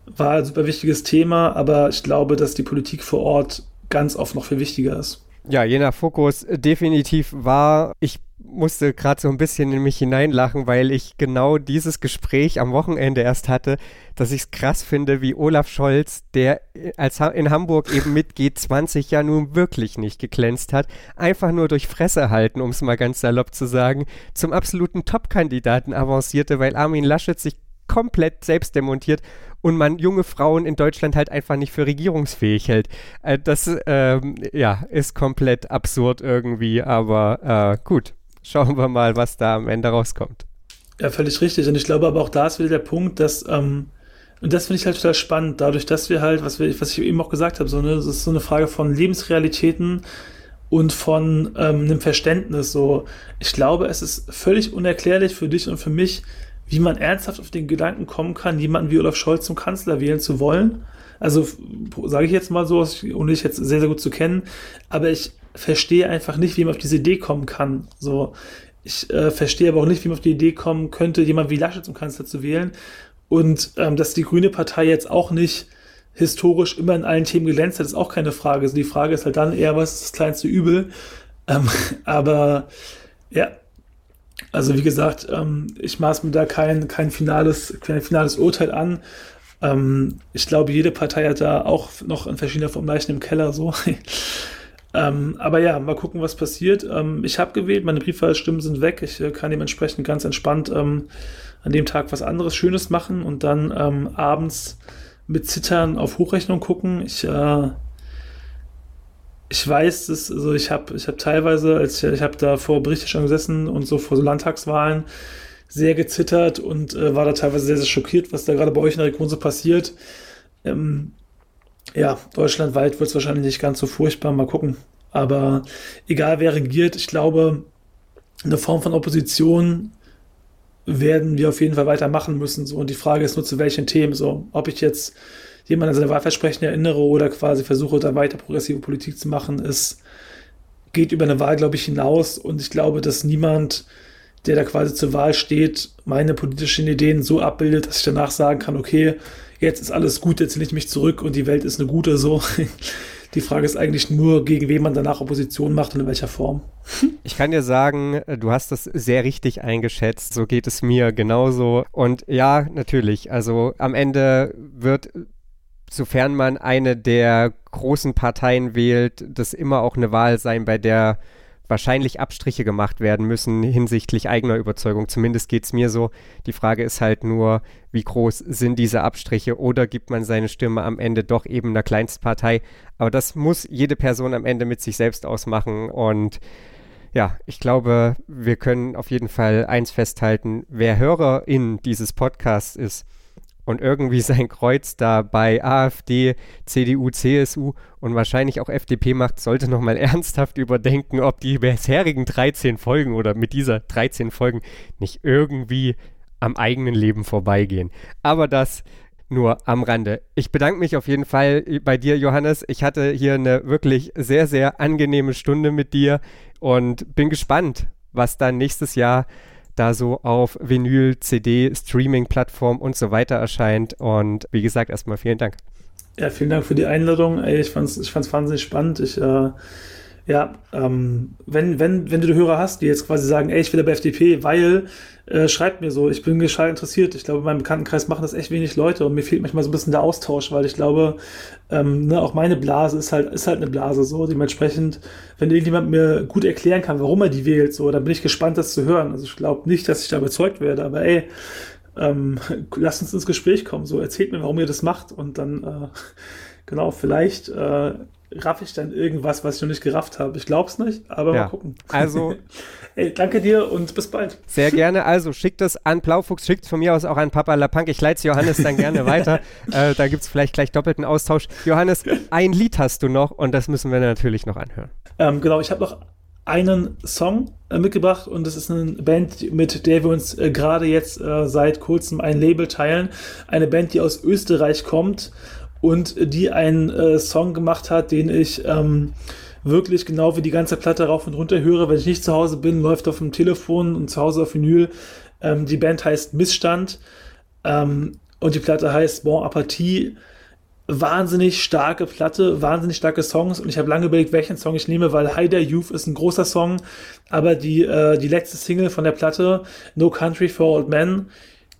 Speaker 4: war ein super wichtiges Thema, aber ich glaube, dass die Politik vor Ort ganz oft noch viel wichtiger ist.
Speaker 2: Ja, je nach Fokus definitiv war. Ich musste gerade so ein bisschen in mich hineinlachen, weil ich genau dieses Gespräch am Wochenende erst hatte, dass ich es krass finde, wie Olaf Scholz, der als in Hamburg eben mit G20 ja nun wirklich nicht geglänzt hat, einfach nur durch Fresse halten, um es mal ganz salopp zu sagen, zum absoluten Top-Kandidaten avancierte, weil Armin Laschet sich komplett selbst demontiert und man junge Frauen in Deutschland halt einfach nicht für regierungsfähig hält. Äh, das ähm, ja, ist komplett absurd irgendwie, aber äh, gut. Schauen wir mal, was da am Ende rauskommt.
Speaker 4: Ja, völlig richtig. Und ich glaube aber auch da ist wieder der Punkt, dass, ähm, und das finde ich halt total spannend, dadurch, dass wir halt, was, wir, was ich eben auch gesagt habe, so eine, das ist so eine Frage von Lebensrealitäten und von ähm, einem Verständnis. So, ich glaube, es ist völlig unerklärlich für dich und für mich, wie man ernsthaft auf den Gedanken kommen kann, jemanden wie Olaf Scholz zum Kanzler wählen zu wollen. Also sage ich jetzt mal so, ohne dich jetzt sehr, sehr gut zu kennen, aber ich verstehe einfach nicht, wie man auf diese Idee kommen kann. So, ich äh, verstehe aber auch nicht, wie man auf die Idee kommen könnte, jemand wie Laschet zum Kanzler zu wählen. Und ähm, dass die Grüne Partei jetzt auch nicht historisch immer in allen Themen glänzt hat, ist auch keine Frage. Also die Frage ist halt dann eher, was ist das kleinste Übel? Ähm, [LAUGHS] aber ja, also wie gesagt, ähm, ich maß mir da kein, kein, finales, kein finales Urteil an. Ähm, ich glaube, jede Partei hat da auch noch in verschiedener Form Leichen im Keller so. [LAUGHS] Ähm, aber ja, mal gucken, was passiert. Ähm, ich habe gewählt, meine Briefwahlstimmen sind weg. Ich äh, kann dementsprechend ganz entspannt ähm, an dem Tag was anderes Schönes machen und dann ähm, abends mit Zittern auf Hochrechnung gucken. Ich, äh, ich weiß, dass, also ich habe ich hab teilweise, als ich, ich habe da vor Berichterstattung gesessen und so vor so Landtagswahlen sehr gezittert und äh, war da teilweise sehr, sehr schockiert, was da gerade bei euch in der Region so passiert. Ähm, ja, deutschlandweit wird es wahrscheinlich nicht ganz so furchtbar. Mal gucken. Aber egal wer regiert, ich glaube, eine Form von Opposition werden wir auf jeden Fall weitermachen müssen. So. Und die Frage ist nur, zu welchen Themen. So, ob ich jetzt jemanden an seine Wahlversprechen erinnere oder quasi versuche, da weiter progressive Politik zu machen, ist, geht über eine Wahl, glaube ich, hinaus. Und ich glaube, dass niemand, der da quasi zur Wahl steht, meine politischen Ideen so abbildet, dass ich danach sagen kann, okay, jetzt ist alles gut, jetzt lehne ich mich zurück und die Welt ist eine gute, so. [LAUGHS] Die Frage ist eigentlich nur, gegen wen man danach Opposition macht und in welcher Form.
Speaker 2: Ich kann dir sagen, du hast das sehr richtig eingeschätzt. So geht es mir genauso. Und ja, natürlich. Also am Ende wird, sofern man eine der großen Parteien wählt, das immer auch eine Wahl sein, bei der wahrscheinlich Abstriche gemacht werden müssen hinsichtlich eigener Überzeugung. Zumindest geht es mir so. Die Frage ist halt nur, wie groß sind diese Abstriche oder gibt man seine Stimme am Ende doch eben einer Kleinstpartei. Aber das muss jede Person am Ende mit sich selbst ausmachen und ja, ich glaube, wir können auf jeden Fall eins festhalten, wer Hörerin dieses Podcasts ist, und irgendwie [LAUGHS] sein Kreuz da bei AfD, CDU, CSU und wahrscheinlich auch FDP macht, sollte nochmal [LAUGHS] ernsthaft überdenken, ob die bisherigen 13 Folgen oder mit dieser 13 Folgen nicht irgendwie am eigenen Leben vorbeigehen. Aber das nur am Rande. Ich bedanke mich auf jeden Fall bei dir, Johannes. Ich hatte hier eine wirklich sehr, sehr angenehme Stunde mit dir und bin gespannt, was dann nächstes Jahr da so auf Vinyl, CD, Streaming-Plattform und so weiter erscheint. Und wie gesagt, erstmal vielen Dank.
Speaker 4: Ja, vielen Dank für die Einladung. Ey, ich fand es ich fand's wahnsinnig spannend. Ich, äh, ja, ähm, wenn, wenn, wenn du Hörer hast, die jetzt quasi sagen, ey, ich will bei FDP, weil äh, schreibt mir so, ich bin gescheit interessiert. Ich glaube, in meinem Bekanntenkreis machen das echt wenig Leute und mir fehlt manchmal so ein bisschen der Austausch, weil ich glaube, ähm, ne, auch meine Blase ist halt, ist halt eine Blase so. Dementsprechend, wenn irgendjemand mir gut erklären kann, warum er die wählt, so, dann bin ich gespannt, das zu hören. Also ich glaube nicht, dass ich da überzeugt werde, aber ey, ähm, lasst uns ins Gespräch kommen. So, erzählt mir, warum ihr das macht und dann, äh, [LAUGHS] genau, vielleicht äh, raff ich dann irgendwas, was ich noch nicht gerafft habe. Ich glaube es nicht, aber ja. mal gucken.
Speaker 2: Also, [LAUGHS]
Speaker 4: Ey, danke dir und bis bald.
Speaker 2: Sehr [LAUGHS] gerne. Also schickt es an Plaufuchs, schickt es von mir aus auch an Papa Lapunk. Ich leite Johannes dann gerne [LAUGHS] weiter. Äh, da gibt es vielleicht gleich doppelten Austausch. Johannes, ein Lied hast du noch und das müssen wir natürlich noch anhören.
Speaker 4: Ähm, genau, ich habe noch einen Song äh, mitgebracht und das ist eine Band, mit der wir uns äh, gerade jetzt äh, seit kurzem ein Label teilen. Eine Band, die aus Österreich kommt und die einen äh, Song gemacht hat, den ich ähm, wirklich genau wie die ganze Platte rauf und runter höre. Wenn ich nicht zu Hause bin, läuft auf dem Telefon und zu Hause auf Vinyl. Ähm, die Band heißt Missstand ähm, und die Platte heißt Bon Appetit. Wahnsinnig starke Platte, wahnsinnig starke Songs und ich habe lange überlegt, welchen Song ich nehme, weil Heider Youth ist ein großer Song, aber die, äh, die letzte Single von der Platte, No Country for Old Men,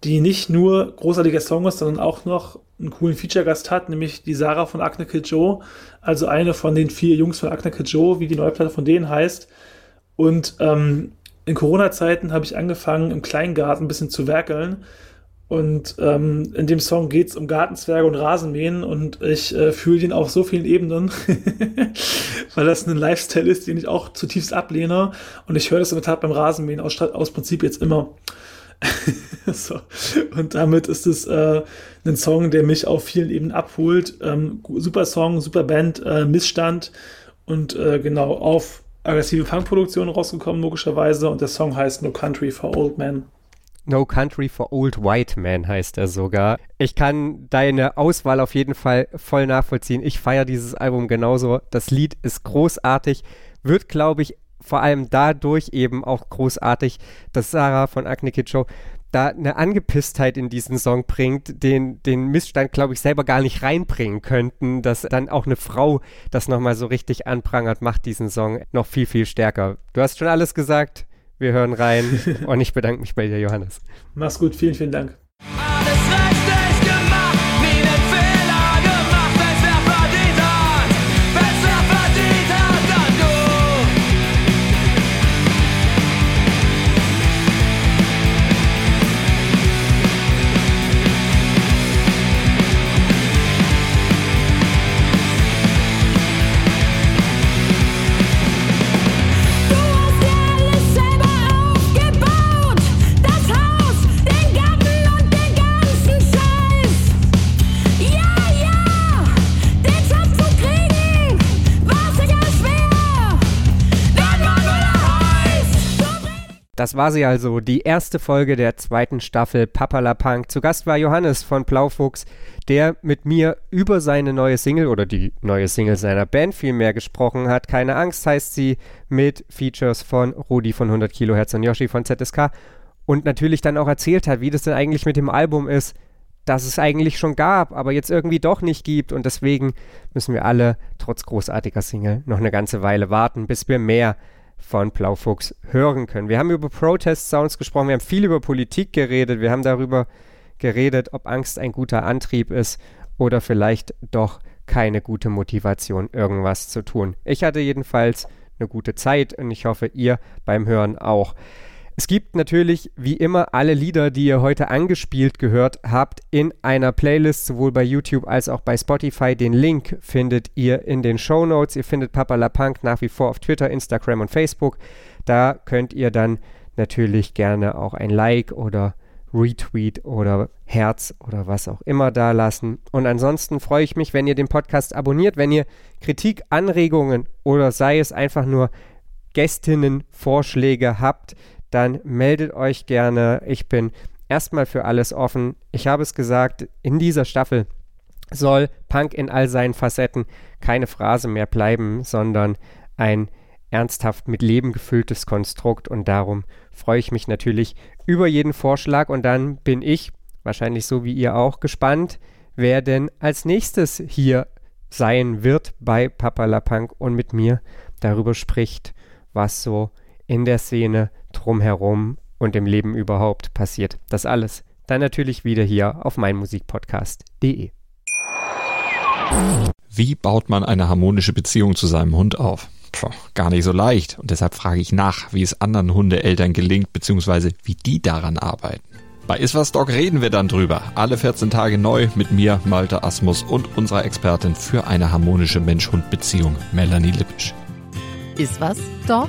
Speaker 4: die nicht nur großartiger Song ist, sondern auch noch einen coolen Feature-Gast hat, nämlich die Sarah von Acne Kid Joe, also eine von den vier Jungs von Acne Kid Joe, wie die neue Platte von denen heißt. Und ähm, in Corona-Zeiten habe ich angefangen, im Kleingarten ein bisschen zu werkeln Und ähm, in dem Song geht es um Gartenzwerge und Rasenmähen und ich äh, fühle den auf so vielen Ebenen, [LAUGHS] weil das ein Lifestyle ist, den ich auch zutiefst ablehne. Und ich höre das in der Tat beim Rasenmähen aus, aus Prinzip jetzt immer. [LAUGHS] so. Und damit ist es äh, ein Song, der mich auf vielen Ebenen abholt. Ähm, super Song, super Band, äh, Missstand und äh, genau auf aggressive Punkproduktion rausgekommen, logischerweise. Und der Song heißt No Country for Old Men.
Speaker 2: No Country for Old White Men heißt er sogar. Ich kann deine Auswahl auf jeden Fall voll nachvollziehen. Ich feiere dieses Album genauso. Das Lied ist großartig, wird, glaube ich, vor allem dadurch eben auch großartig, dass Sarah von Acne Kid Show da eine Angepisstheit in diesen Song bringt, den, den Missstand, glaube ich, selber gar nicht reinbringen könnten, dass dann auch eine Frau das nochmal so richtig anprangert, macht diesen Song noch viel, viel stärker. Du hast schon alles gesagt. Wir hören rein [LAUGHS] und ich bedanke mich bei dir, Johannes.
Speaker 4: Mach's gut, vielen, vielen Dank.
Speaker 3: Alles richtig
Speaker 2: Das war sie also, die erste Folge der zweiten Staffel Papalapunk. Zu Gast war Johannes von Blaufuchs, der mit mir über seine neue Single oder die neue Single seiner Band vielmehr gesprochen hat. Keine Angst heißt sie mit Features von Rudi von 100 Kilohertz und Yoshi von ZSK und natürlich dann auch erzählt hat, wie das denn eigentlich mit dem Album ist, dass es eigentlich schon gab, aber jetzt irgendwie doch nicht gibt und deswegen müssen wir alle trotz großartiger Single noch eine ganze Weile warten, bis wir mehr von Blaufuchs hören können. Wir haben über Protest-Sounds gesprochen, wir haben viel über Politik geredet, wir haben darüber geredet, ob Angst ein guter Antrieb ist oder vielleicht doch keine gute Motivation, irgendwas zu tun. Ich hatte jedenfalls eine gute Zeit und ich hoffe, ihr beim Hören auch. Es gibt natürlich wie immer alle Lieder, die ihr heute angespielt gehört habt, in einer Playlist, sowohl bei YouTube als auch bei Spotify. Den Link findet ihr in den Show Notes. Ihr findet Papa La Punk nach wie vor auf Twitter, Instagram und Facebook. Da könnt ihr dann natürlich gerne auch ein Like oder Retweet oder Herz oder was auch immer da lassen. Und ansonsten freue ich mich, wenn ihr den Podcast abonniert, wenn ihr Kritik, Anregungen oder sei es einfach nur Gästinnen-Vorschläge habt, dann meldet euch gerne. Ich bin erstmal für alles offen. Ich habe es gesagt, in dieser Staffel soll Punk in all seinen Facetten keine Phrase mehr bleiben, sondern ein ernsthaft mit Leben gefülltes Konstrukt und darum freue ich mich natürlich über jeden Vorschlag und dann bin ich, wahrscheinlich so wie ihr auch, gespannt, wer denn als nächstes hier sein wird bei Papa La Punk und mit mir darüber spricht, was so in der Szene drumherum und im Leben überhaupt passiert. Das alles dann natürlich wieder hier auf meinmusikpodcast.de.
Speaker 5: Wie baut man eine harmonische Beziehung zu seinem Hund auf? Puh, gar nicht so leicht. Und deshalb frage ich nach, wie es anderen Hundeeltern gelingt, beziehungsweise wie die daran arbeiten. Bei Iswas Dog reden wir dann drüber. Alle 14 Tage neu mit mir, Malte Asmus und unserer Expertin für eine harmonische Mensch-Hund-Beziehung, Melanie Lippisch.
Speaker 6: Ist was, Dog?